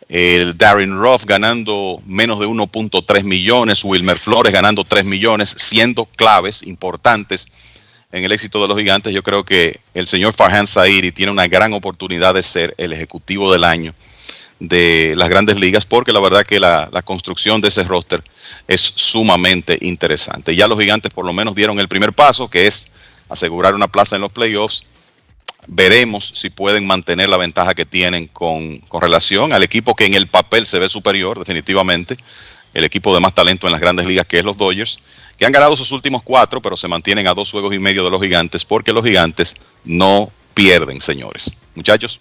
El Darren Ruff ganando menos de 1.3 millones, Wilmer Flores ganando 3 millones, siendo claves importantes en el éxito de los gigantes, yo creo que el señor Farhan Sairi tiene una gran oportunidad de ser el ejecutivo del año de las grandes ligas, porque la verdad que la, construcción de ese roster es sumamente interesante. Ya los gigantes por lo menos dieron el primer paso, que es asegurar una plaza en los playoffs. Veremos si pueden mantener la ventaja que tienen con, con relación al equipo que en el papel se ve superior, definitivamente, el equipo de más talento en las grandes ligas, que es los Dodgers que han ganado sus últimos cuatro, pero se mantienen a dos juegos y medio de los gigantes, porque los gigantes no pierden, señores. Muchachos.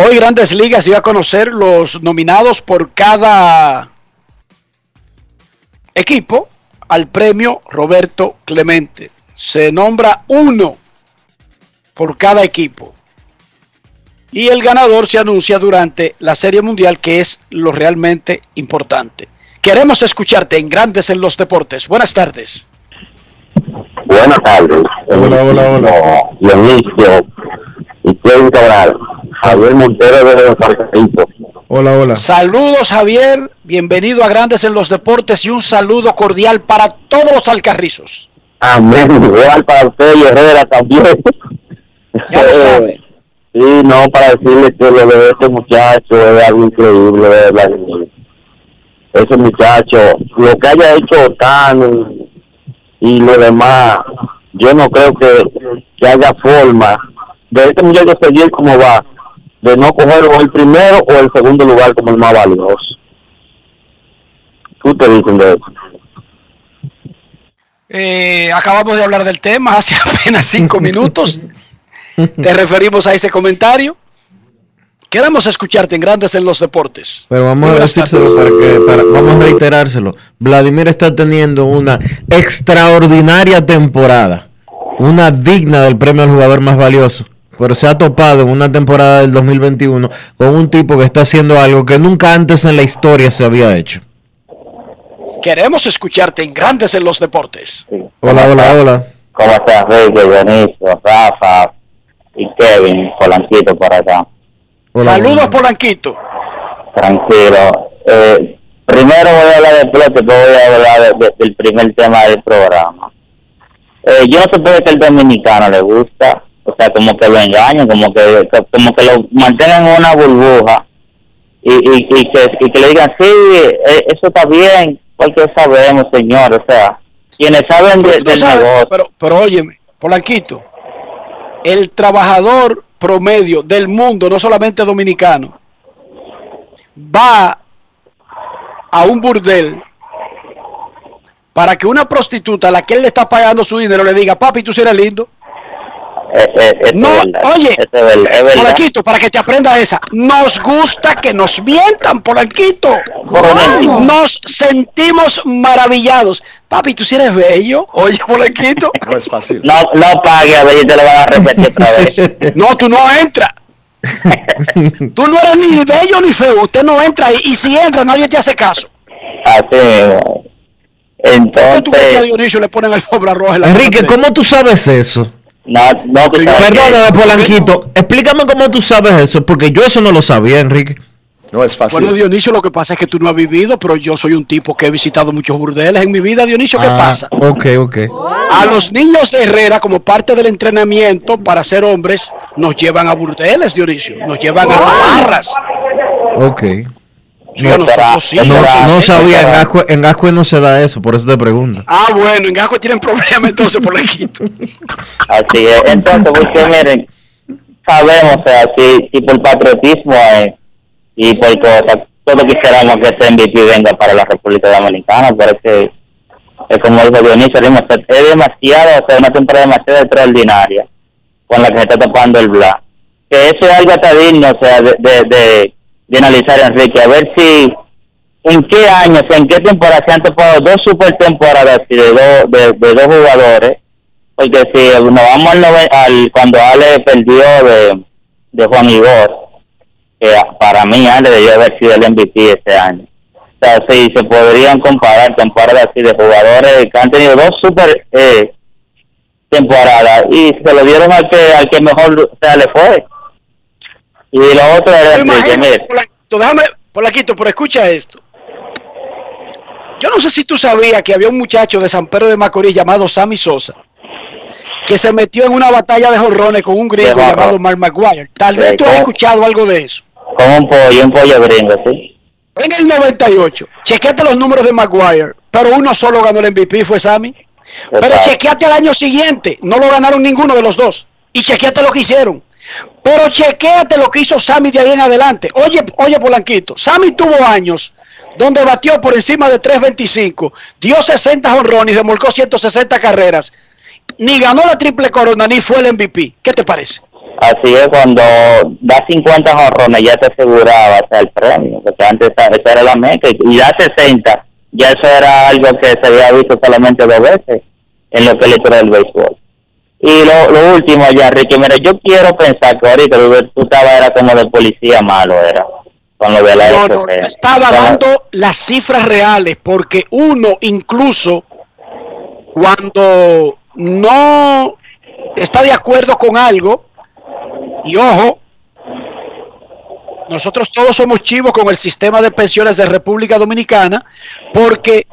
Hoy Grandes Ligas dio a conocer los nominados por cada equipo al premio Roberto Clemente. Se nombra uno por cada equipo. Y el ganador se anuncia durante la Serie Mundial, que es lo realmente importante. Queremos escucharte en Grandes en los Deportes. Buenas tardes. Buenas tardes. Hola, hola, hola. Dionisio y Kevin Cabral. Javier Montero de los. Hola, hola. Saludos, Javier. Bienvenido a Grandes en los Deportes y un saludo cordial para todos los alcarrizos. Amén. Igual para usted y Herrera también. Ya lo sabe. Sí, no, para decirle que lo de este muchacho es algo increíble, de verdad ese muchacho, lo que haya hecho tan y lo demás, yo no creo que, que haya forma de este muchacho seguir como va, de no coger el primero o el segundo lugar como el más valioso. ¿Qué te dicen de eso? Eh, acabamos de hablar del tema hace apenas cinco minutos. Te referimos a ese comentario. Queremos escucharte en Grandes en los Deportes. Pero vamos a decírselo para que, vamos a reiterárselo. Vladimir está teniendo una extraordinaria temporada, una digna del premio al jugador más valioso. Pero se ha topado en una temporada del 2021 con un tipo que está haciendo algo que nunca antes en la historia se había hecho. Queremos escucharte en Grandes en los Deportes. Hola, hola, hola. ¿Cómo estás, Ricky, Benicio, Rafa y Kevin Polanquito por acá? Saludos, Polanquito. Tranquilo. Eh, primero voy a hablar de pelota, voy a hablar del primer tema del programa. Eh, yo no sé por qué el dominicano le gusta, o sea, como que lo engañan, como que como que lo mantengan en una burbuja y, y, y, que, y que le digan, sí, eh, eso está bien, porque sabemos, señor, o sea, quienes saben de, del negocio. Pero, pero óyeme, Polanquito, el trabajador promedio del mundo, no solamente dominicano, va a un burdel para que una prostituta a la que él le está pagando su dinero le diga, papi, tú eres lindo. Eh, eh, no, oye, Polanquito, para que te aprenda esa, nos gusta que nos mientan, Polanquito. Nos sentimos maravillados. Papi, tú si eres bello, oye, Polanquito. No es fácil. No, no pague, a ver, te lo van a repetir otra vez. no, tú no entras. tú no eres ni bello ni feo, usted no entra y, y si entra nadie te hace caso. Así. Entonces. ¿Por qué tú crees que a Dionisio le ponen alfombra roja en la Enrique, ¿cómo tú sabes eso? No, no, Perdóname, Polanquito. Explícame cómo tú sabes eso, porque yo eso no lo sabía, Enrique. No es fácil. Bueno, Dionisio, lo que pasa es que tú no has vivido, pero yo soy un tipo que he visitado muchos burdeles en mi vida. Dionisio, ¿qué Ah, pasa? Ok, ok. A los niños de Herrera, como parte del entrenamiento para ser hombres, nos llevan a burdeles, Dionisio. Nos llevan a barras. Ok. Nosotros sí. No, no sabía, en Gascue, en Gascue no se da eso, por eso te pregunto. Ah, bueno, en Gasco tienen problemas entonces por la quito. Así es. Entonces, porque miren, sabemos, o sea, si, si por patriotismo eh, y por cosas, todos quisiéramos que este MVP venga para la República Dominicana, pero es que, es como dijo Dionisio, es demasiado, o sea, una temporada demasiado extraordinaria con la que se está tapando el Bla. Que eso es algo hasta digno, o sea, de, de, de, de analizar, Enrique, a ver si en qué años, en qué temporada se han tapado dos super temporadas de, dos de, dos jugadores porque si nos vamos al, al cuando Ale perdió de, de Juan Igor, que para mí Ale debió haber sido el MVP este año. O sea, sí, se podrían comparar temporadas así de jugadores que han tenido dos super eh, temporadas y se lo dieron al que al que mejor o sea, le fue. Y lo otro era Enrique, mire, Polanquito, déjame, Polanquito, pero escucha esto. Yo no sé si tú sabías que había un muchacho de San Pedro de Macorís llamado Sammy Sosa que se metió en una batalla de jorrones con un De jorrón. llamado Mark Maguire. Tal Sí, vez tú has escuchado algo de eso. con un pollo, un pollo gringo, ¿sí? En el 98, chequeate los números de Maguire, pero uno solo ganó el MVP, fue Sammy. Pero chequeate al año siguiente, no lo ganaron ninguno de los dos. Y chequeate lo que hicieron. Pero chequeate lo que hizo Sammy de ahí en adelante. Oye, oye, Polanquito, Sammy tuvo años donde batió por encima de 3.25, dio 60 honrones remolcó 160 carreras. Ni ganó la triple corona, ni fue el MVP. ¿Qué te parece? Así es, cuando da 50 jorrones ya te aseguraba o sea, el premio, porque antes esa era la meca, y da 60, ya eso era algo que se había visto solamente dos veces en la historia del béisbol. Y lo, lo último ya, Ricky, mira, yo quiero pensar que ahorita tú, estabas era como de policía malo, era, con lo de la No, no, Estaba- dando las cifras reales porque uno incluso cuando no está de acuerdo con algo y ojo nosotros todos somos chivos con el sistema de pensiones de República Dominicana porque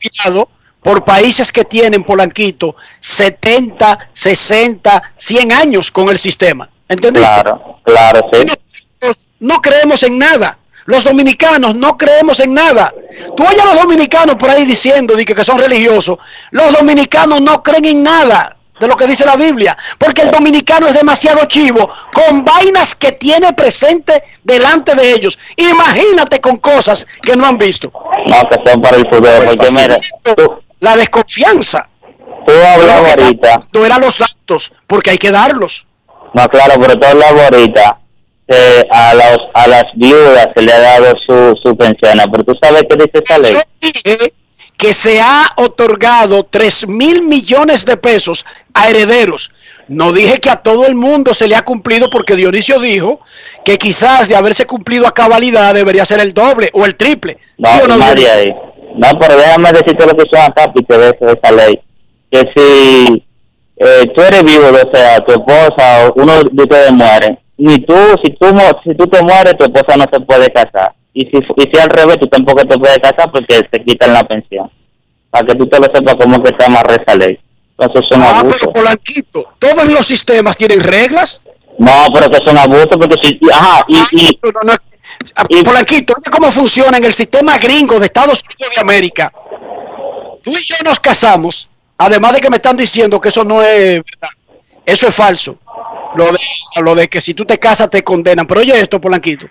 cuidado por países que tienen Polanquito 70, 60, 100 años con el sistema. ¿Entendiste? Claro, claro, sí. Nosotros no creemos en nada. Los dominicanos no creemos en nada. Tú oyes a los dominicanos por ahí diciendo di que, que son religiosos. Los dominicanos no creen en nada de lo que dice la Biblia. Porque el dominicano es demasiado chivo con vainas que tiene presente delante de ellos. Imagínate con cosas que no han visto. No, que son para el fútbol, porque mira, La desconfianza. tú hablabas ahorita, No eran los datos, porque hay que darlos. No, claro, pero tú hablabas ahorita que a, los, a las viudas se le ha dado su, su pensión, pero tú sabes qué dice esta ley. dije que se ha otorgado 3 mil millones de pesos a herederos. No dije que a todo el mundo se le ha cumplido porque Dionisio dijo que quizás de haberse cumplido a cabalidad debería ser el doble o el triple. No, ¿Sí o no, ahí. No, pero déjame decirte lo que hizo Anacapite de, de esa ley. Que si eh, tú eres viudo, o sea, tu esposa o uno de ustedes muere, ni tú, si tú, si tú te mueres, tu esposa no se puede casar. Y si, y si al revés, tú tampoco te puedes casar porque te quitan la pensión. Para que tú te lo sepas cómo que está más esa ley. Entonces es un Ah, pero Polanquito, todos los sistemas tienen reglas. No, pero que es un abuso porque si... Ajá, y... y No, no, Polanquito, cómo funciona en el sistema gringo de Estados Unidos de América. Tú y yo nos casamos, además de que me están diciendo que eso no es verdad, eso es falso. Lo de, lo de que si tú te casas te condenan. Pero oye esto, Polanquito.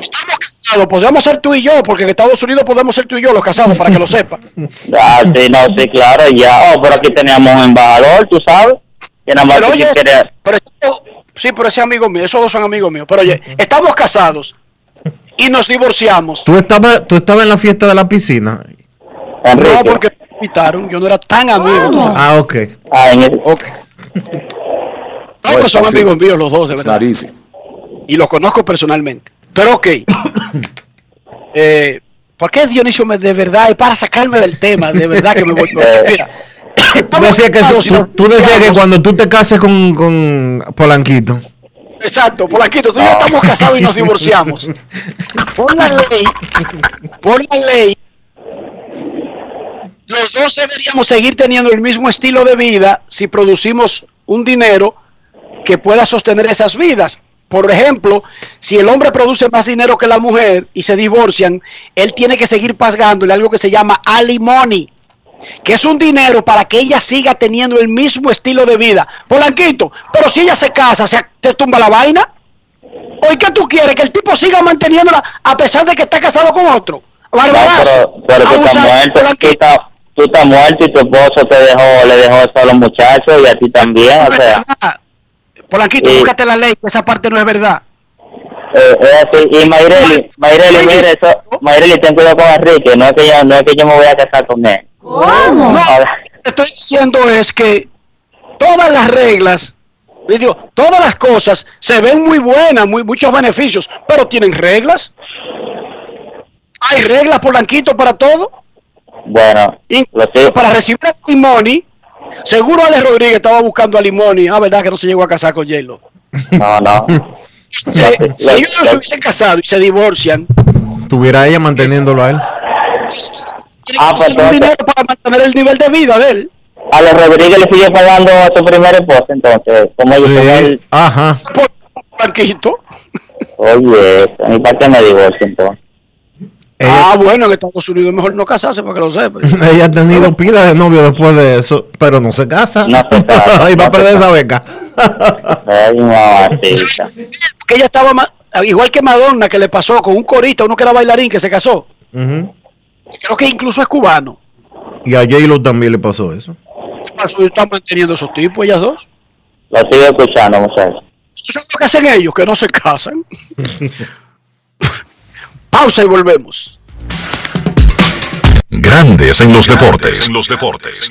Estamos casados, podemos ser tú y yo, porque en Estados Unidos podemos ser tú y yo los casados, para que lo sepas. Ah, sí, no, sí, claro, ya. Oh, pero aquí teníamos un embajador, tú sabes. Que nada más Pero que oye, pero esto- sí, pero ese amigo mío, esos dos son amigos míos. Pero oye, estamos casados y nos divorciamos. ¿Tú estabas, ¿Tú estabas en la fiesta de la piscina? No, porque me invitaron, yo no era tan amigo. ¿no? Ah, ok. Ah, en ese- Ok. No, No pues es son fácil. amigos míos los dos, de It's verdad. not easy. Y los conozco personalmente. Pero ok. eh, ¿Por qué Dionisio me de verdad? Es para sacarme del tema, de verdad que me voy. Mira, Tú decías que, tú, tú decías que cuando tú te cases con, con Polanquito. Exacto, Polanquito, tú y yo estamos casados y nos divorciamos. Por la ley, por la ley, los dos deberíamos seguir teniendo el mismo estilo de vida si producimos un dinero que pueda sostener esas vidas. Por ejemplo, si el hombre produce más dinero que la mujer y se divorcian, él tiene que seguir pagándole algo que se llama alimony, que es un dinero para que ella siga teniendo el mismo estilo de vida. Polanquito, pero si ella se casa, ¿se te tumba la vaina? ¿O qué tú quieres? Que el tipo siga manteniéndola a pesar de que está casado con otro. Barbarazo. No, pero, pero tú, estás muerto, tú, estás, muerto y tu esposo te dejó, le dejó eso a los muchachos y a ti también, o sea. Polanquito, Sí. búscate la ley, esa parte no es verdad. Eh, es así. Y Mayreli, Mayreli, mire eso, Mayreli, ten cuidado con Enrique, no es que yo, no es que yo me voy a casar con él. No, lo que estoy diciendo es que todas las reglas, digo, todas las cosas se ven muy buenas, muy, muchos beneficios, pero tienen reglas. Hay reglas, Polanquito, para todo. Bueno. Para recibir a Limoni, seguro Alex Rodríguez estaba buscando a Limoni. Ah, verdad que no se llegó a casar con J-Lo. No, no. Si, si ellos no se hubiesen casado y se divorcian, Tuviera ella manteniéndolo a él. Ah, pues entonces, dinero para mantener el nivel de vida de él. a los Rodríguez le sigue pagando a su primer esposa, entonces, como yo con él, Ajá. Blanquito. oye, ¿y para qué me divorcio entonces? Ah, bueno, en Estados Unidos es mejor no casarse para que lo sepa. Ella ha tenido pila de novio después de eso, pero no se casa. No se casa, y va a no perder esa beca. Ay, mamacita. Que ella estaba igual que Madonna, que le pasó con un corista, uno que era bailarín, que se casó. Ujú. Creo que incluso es cubano. Y a J-Lo también le pasó eso. Eso Están manteniendo esos tipos, ellas dos. Lo sigo escuchando, muchachos. ¿Tú sabes lo que hacen ellos? Que no se casan. Pausa y volvemos. Grandes en los deportes. los deportes.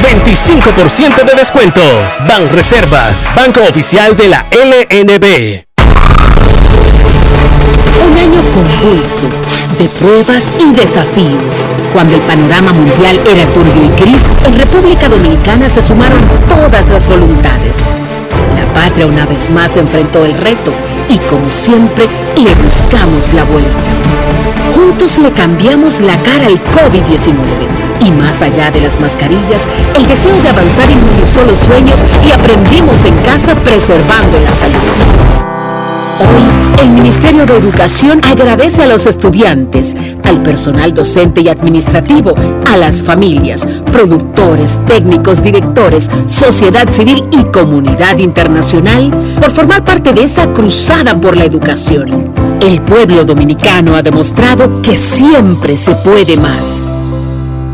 25% de descuento. Banreservas, banco oficial de la LNB. Un año convulso de pruebas y desafíos. Cuando el panorama mundial era turbio y gris, en República Dominicana se sumaron todas las voluntades. La patria una vez más enfrentó el reto y como siempre le buscamos la vuelta. Juntos le cambiamos la cara al COVID-19 y más allá de las mascarillas, el deseo de avanzar inmunizó los sueños y aprendimos en casa preservando la salud. Hoy, el Ministerio de Educación agradece a los estudiantes, al personal docente y administrativo, a las familias, productores, técnicos, directores, sociedad civil y comunidad internacional por formar parte de esa cruzada por la educación. El pueblo dominicano ha demostrado que siempre se puede más.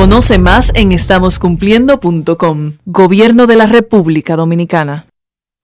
Conoce más en estamoscumpliendo.com. Gobierno de la República Dominicana.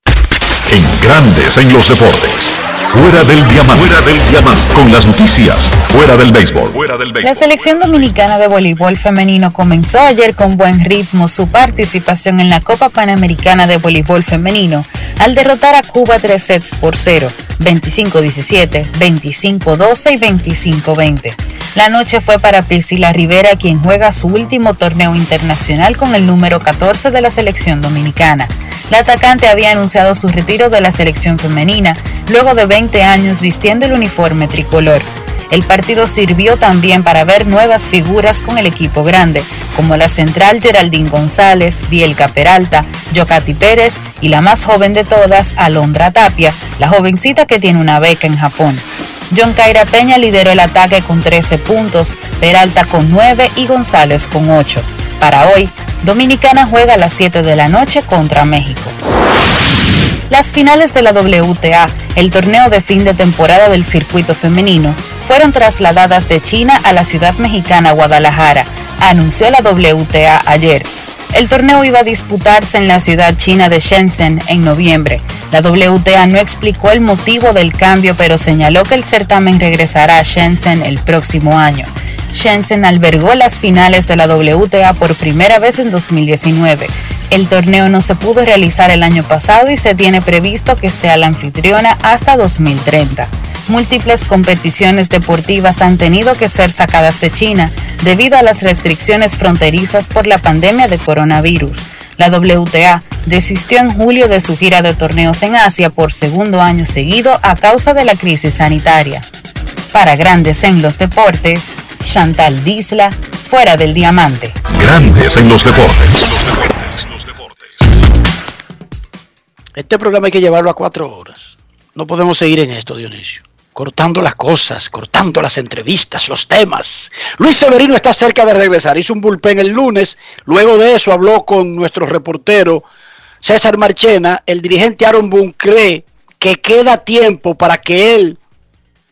En Grandes en los deportes. Fuera del diamante. Fuera del diamante. Con las noticias. Fuera del béisbol. Fuera del La selección dominicana de voleibol femenino comenzó ayer con buen ritmo su participación en la Copa Panamericana de Voleibol Femenino al derrotar a Cuba tres sets por 0, 25-17, 25-12 y 25-20. La noche fue para Priscila Rivera, quien juega su último torneo internacional con el número 14 de la selección dominicana. La atacante había anunciado su retiro de la selección femenina luego de 20 años vistiendo el uniforme tricolor. El partido sirvió también para ver nuevas figuras con el equipo grande, como la central Geraldine González, Bielka Peralta, Yocati Pérez y la más joven de todas, Alondra Tapia, la jovencita que tiene una beca en Japón. John Caira Peña lideró el ataque con 13 puntos, Peralta con 9 y González con 8. Para hoy, Dominicana juega a las 7 de la noche contra México. Las finales de la WTA, el torneo de fin de temporada del circuito femenino, fueron trasladadas de China a la ciudad mexicana Guadalajara, anunció la WTA ayer. El torneo iba a disputarse en la ciudad china de Shenzhen en noviembre. La WTA no explicó el motivo del cambio, pero señaló que el certamen regresará a Shenzhen el próximo año. Shenzhen albergó las finales de la WTA por primera vez en 2019. El torneo no se pudo realizar el año pasado y se tiene previsto que sea la anfitriona hasta 2030. Múltiples competiciones deportivas han tenido que ser sacadas de China debido a las restricciones fronterizas por la pandemia de coronavirus. La WTA desistió en julio de su gira de torneos en Asia por segundo año seguido a causa de la crisis sanitaria. Para grandes en los deportes, Chantal Disla, fuera del diamante. Grandes en los deportes. Este programa hay que llevarlo a cuatro horas. No podemos seguir en esto, Dionisio. Cortando las cosas, cortando las entrevistas, los temas. Luis Severino está cerca de regresar. Hizo un bullpen el lunes. Luego de eso habló con nuestro reportero César Marchena. El dirigente Aaron Boone cree que queda tiempo para que él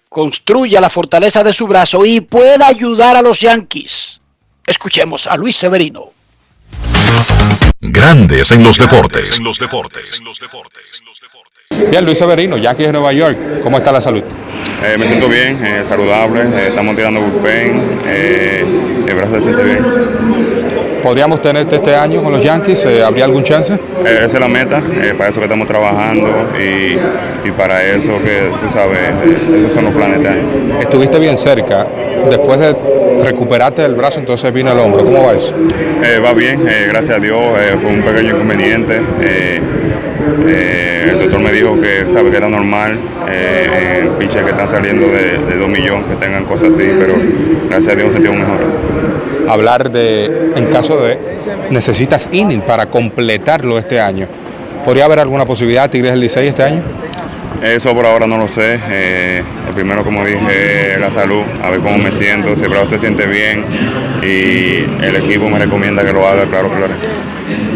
construya la fortaleza de su brazo y pueda ayudar a los Yankees. Escuchemos a Luis Severino. Grandes en los deportes. Bien, Luis Severino, Yankees de Nueva York. ¿Cómo está la salud? Eh, me siento bien, eh, saludable, eh, estamos tirando bullpen, el brazo se siente bien. ¿Podríamos tenerte este año con los Yankees? ¿Habría algún chance? esa es la meta, para eso que estamos trabajando y, y para eso que, tú sabes, esos son los planes este año. Estuviste bien cerca, después de recuperarte del brazo, entonces vino el hombro, ¿cómo va eso? va bien, gracias a Dios, fue un pequeño inconveniente. El doctor me dijo que, sabe, que era normal pitches que están saliendo de, de 2 millones, que tengan cosas así, pero gracias a Dios nos sentimos mejor. Hablar de, en caso de, necesitas inning para completarlo este año. ¿Podría haber alguna posibilidad Tigres del Licey este año? Eso por ahora no lo sé. Eh, el primero, como dije, la salud, a ver cómo me siento, si el brazo se siente bien y el equipo me recomienda que lo haga, claro que lo haré.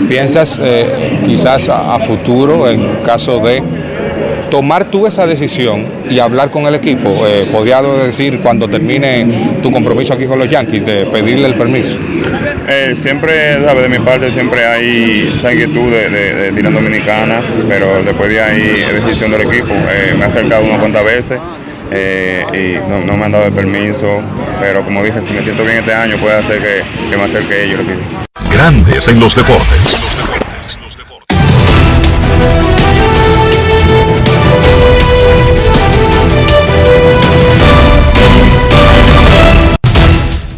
¿Piensas eh, quizás a futuro, en caso de tomar tú esa decisión y hablar con el equipo, eh, podría decir cuando termine tu compromiso aquí con los Yankees, de pedirle el permiso? Eh, siempre, ¿sabes? de mi parte, siempre hay esa inquietud de, de, de tirar dominicana, pero después de ahí es decisión del equipo. Eh, me ha acercado unas cuantas veces. Eh, y no, no, me han dado el permiso, pero como dije, si me siento bien este año puede hacer que, que me acerque ellos. Grandes en los deportes.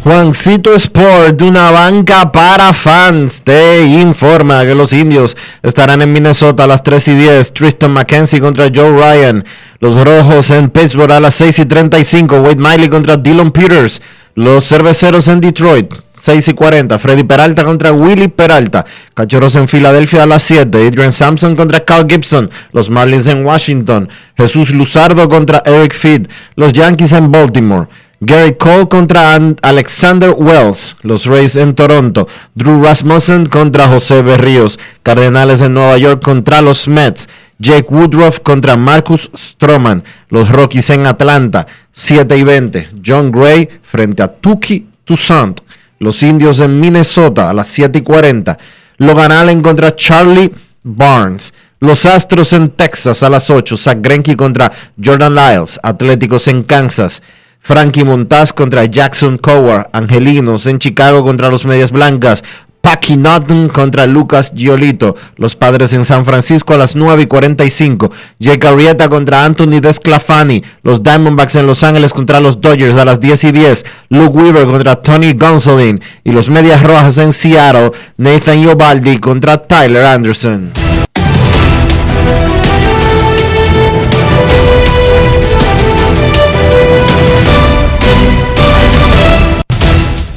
Juancito Sport, una banca para fans, te informa que los indios estarán en Minnesota a las 3 y 10. Tristan McKenzie contra Joe Ryan. Los rojos en Pittsburgh a las 6 y 35. Wade Miley contra Dylan Peters. Los cerveceros en Detroit. 6 y 40. Freddy Peralta contra Willy Peralta. Cachorros en Filadelfia a las 7. Adrian Sampson contra Carl Gibson. Los Marlins en Washington. Jesús Luzardo contra Eric Feed. Los Yankees en Baltimore. Gary Cole contra Alexander Wells, los Rays en Toronto. Drew Rasmussen contra José Berríos. Cardenales en Nueva York contra los Mets. Jake Woodruff contra Marcus Stroman. Los Rockies en Atlanta. 7 y 20. John Gray frente a Tuki Toussaint. Los Indios en Minnesota a las 7 y 40. Logan Allen contra Charlie Barnes. Los Astros en Texas a las 8. Zach Greinke contra Jordan Lyles. Atléticos en Kansas. Frankie Montaz contra Jackson Coward. Angelinos en Chicago contra los Medias Blancas. Packy Naughton contra Lucas Giolito. Los padres en San Francisco a las 9 y 45. Jake Arrieta contra Anthony Desclafani. Los Diamondbacks en Los Ángeles contra los Dodgers a las 10 y 10. Luke Weaver contra Tony Gonsolin. Y los Medias Rojas en Seattle. Nathan Yobaldi contra Tyler Anderson.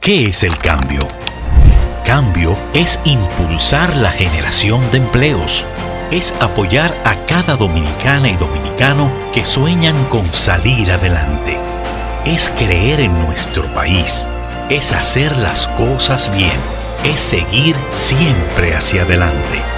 ¿Qué es el cambio? Cambio es impulsar la generación de empleos. Es apoyar a cada dominicana y dominicano que sueñan con salir adelante. Es creer en nuestro país. Es hacer las cosas bien. Es seguir siempre hacia adelante.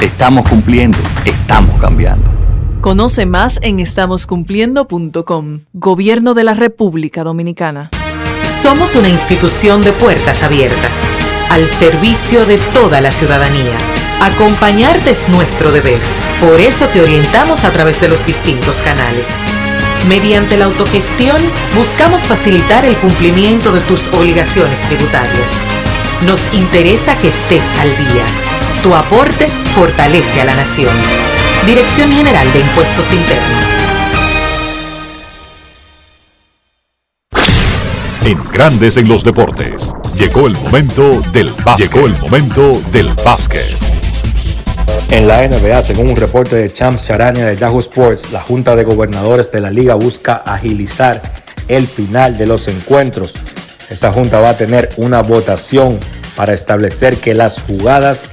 Estamos cumpliendo, estamos cambiando. Conoce más en estamoscumpliendo.com. Gobierno de la República Dominicana. Somos una institución de puertas abiertas, al servicio de toda la ciudadanía. Acompañarte es nuestro deber. Por eso te orientamos a través de los distintos canales. Mediante la autogestión, buscamos facilitar el cumplimiento de tus obligaciones tributarias. Nos interesa que estés al día. Tu aporte fortalece a la nación. Dirección General de Impuestos Internos. En Grandes en los deportes. Llegó el momento del básquet. Llegó el momento del básquet. En la NBA, según un reporte de Champs Charania de Yahoo Sports, la Junta de Gobernadores de la Liga busca agilizar el final de los encuentros. Esa junta va a tener una votación para establecer que las jugadas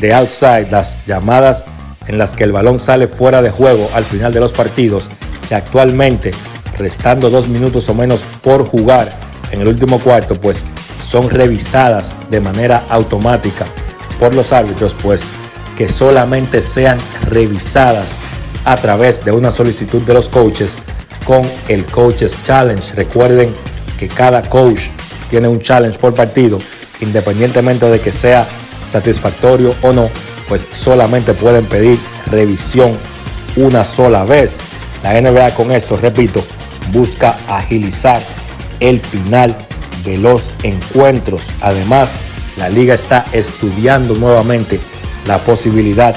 de outside, las llamadas en las que el balón sale fuera de juego al final de los partidos, que actualmente, restando dos minutos o menos por jugar en el último cuarto, pues son revisadas de manera automática por los árbitros, pues que solamente sean revisadas a través de una solicitud de los coaches con el Coaches Challenge. Recuerden que cada coach tiene un challenge por partido, independientemente de que sea satisfactorio o no, pues solamente pueden pedir revisión una sola vez. La NBA con esto, repito, busca agilizar el final de los encuentros. Además, la liga está estudiando nuevamente la posibilidad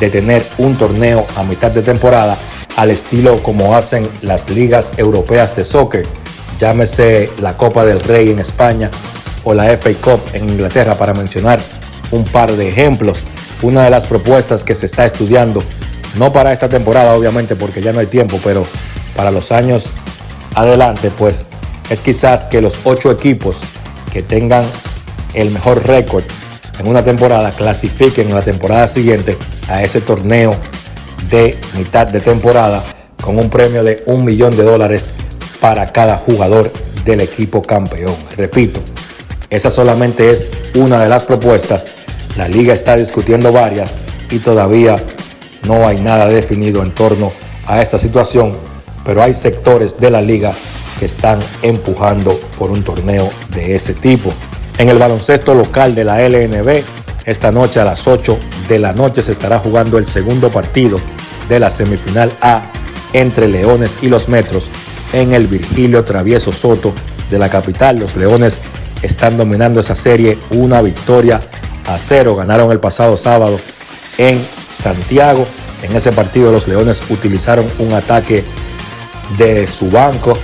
de tener un torneo a mitad de temporada al estilo como hacen las ligas europeas de soccer, llámese la Copa del Rey en España o la FA Cup en Inglaterra para mencionar un par de ejemplos. Una de las propuestas que se está estudiando, no para esta temporada obviamente porque ya no hay tiempo, pero para los años adelante, pues es quizás que los ocho equipos que tengan el mejor récord en una temporada clasifiquen en la temporada siguiente a ese torneo de mitad de temporada con un premio de un millón de dólares para cada jugador del equipo campeón. Repito, esa solamente es una de las propuestas. La liga está discutiendo varias y todavía no hay nada definido en torno a esta situación, pero hay sectores de la liga que están empujando por un torneo de ese tipo. En el baloncesto local de la LNB, esta noche a las 8 de la noche se estará jugando el segundo partido de la semifinal A entre Leones y los Metros en el Virgilio Travieso Soto de la capital. Los Leones están dominando esa serie, una victoria a cero. Ganaron el pasado sábado en Santiago. En ese partido los Leones utilizaron un ataque de su banco.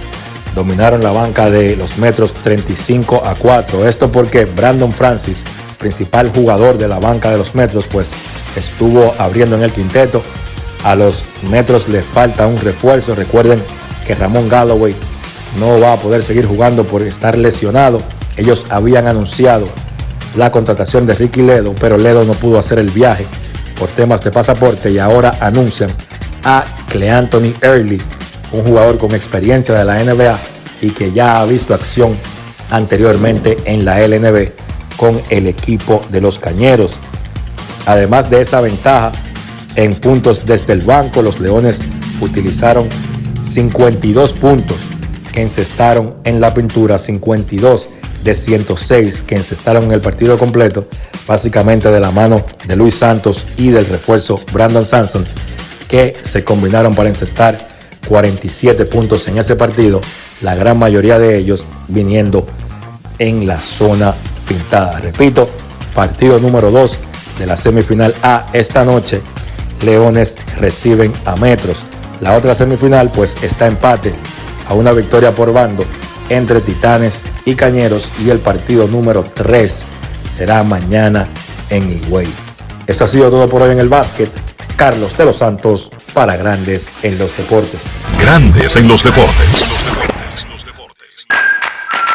Dominaron la banca de los Metros 35 a 4. Esto porque Brandon Francis, principal jugador de la banca de los Metros, pues estuvo abriendo en el quinteto. A los Metros les falta un refuerzo. Recuerden que Ramón Galloway no va a poder seguir jugando por estar lesionado. Ellos habían anunciado la contratación de Ricky Ledo, pero Ledo no pudo hacer el viaje por temas de pasaporte y ahora anuncian a Cleanthony Early, un jugador con experiencia de la NBA y que ya ha visto acción anteriormente en la LNB con el equipo de los Cañeros. Además de esa ventaja en puntos desde el banco, los Leones utilizaron 52 puntos que encestaron en la pintura, 52 de 106 que encestaron en el partido completo, básicamente de la mano de Luis Santos y del refuerzo Brandon Sanson, que se combinaron para encestar 47 puntos en ese partido, la gran mayoría de ellos viniendo en la zona pintada. Repito, partido número 2 de la semifinal A esta noche, Leones reciben a Metros. La otra semifinal pues está empate a una victoria por bando entre Titanes y Cañeros y el partido número 3 será mañana en Higüey. Eso ha sido todo por hoy en el básquet. Carlos de los Santos para Grandes en los Deportes. Grandes en los Deportes.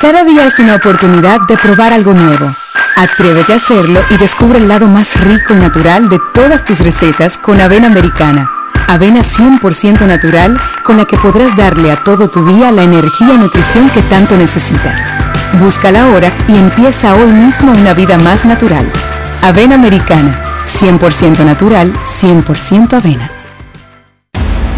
Cada día es una oportunidad de probar algo nuevo. Atrévete a hacerlo y descubre el lado más rico y natural de todas tus recetas con avena americana. Avena 100% natural con la que podrás darle a todo tu día la energía y nutrición que tanto necesitas. Búscala ahora y empieza hoy mismo una vida más natural. Avena Americana, 100% natural, 100% avena.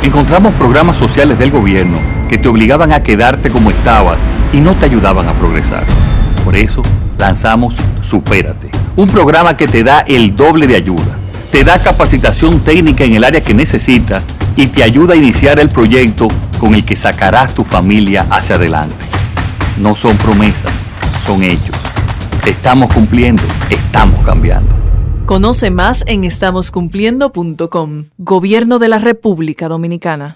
Encontramos programas sociales del gobierno que te obligaban a quedarte como estabas y no te ayudaban a progresar. Por eso lanzamos Supérate, un programa que te da el doble de ayuda te da capacitación técnica en el área que necesitas y te ayuda a iniciar el proyecto con el que sacarás tu familia hacia adelante. No son promesas, son hechos. Estamos cumpliendo, estamos cambiando. Conoce más en estamoscumpliendo.com. Gobierno de la República Dominicana.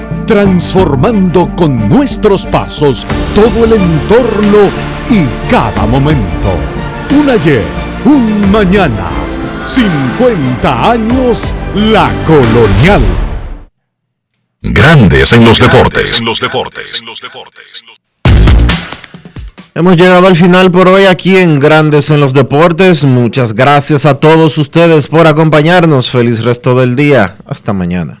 transformando con nuestros pasos todo el entorno y cada momento. Un ayer, un mañana, 50 años la colonial. Grandes en los deportes. En los deportes. Hemos llegado al final por hoy aquí en Grandes en los Deportes. Muchas gracias a todos ustedes por acompañarnos. Feliz resto del día. Hasta mañana.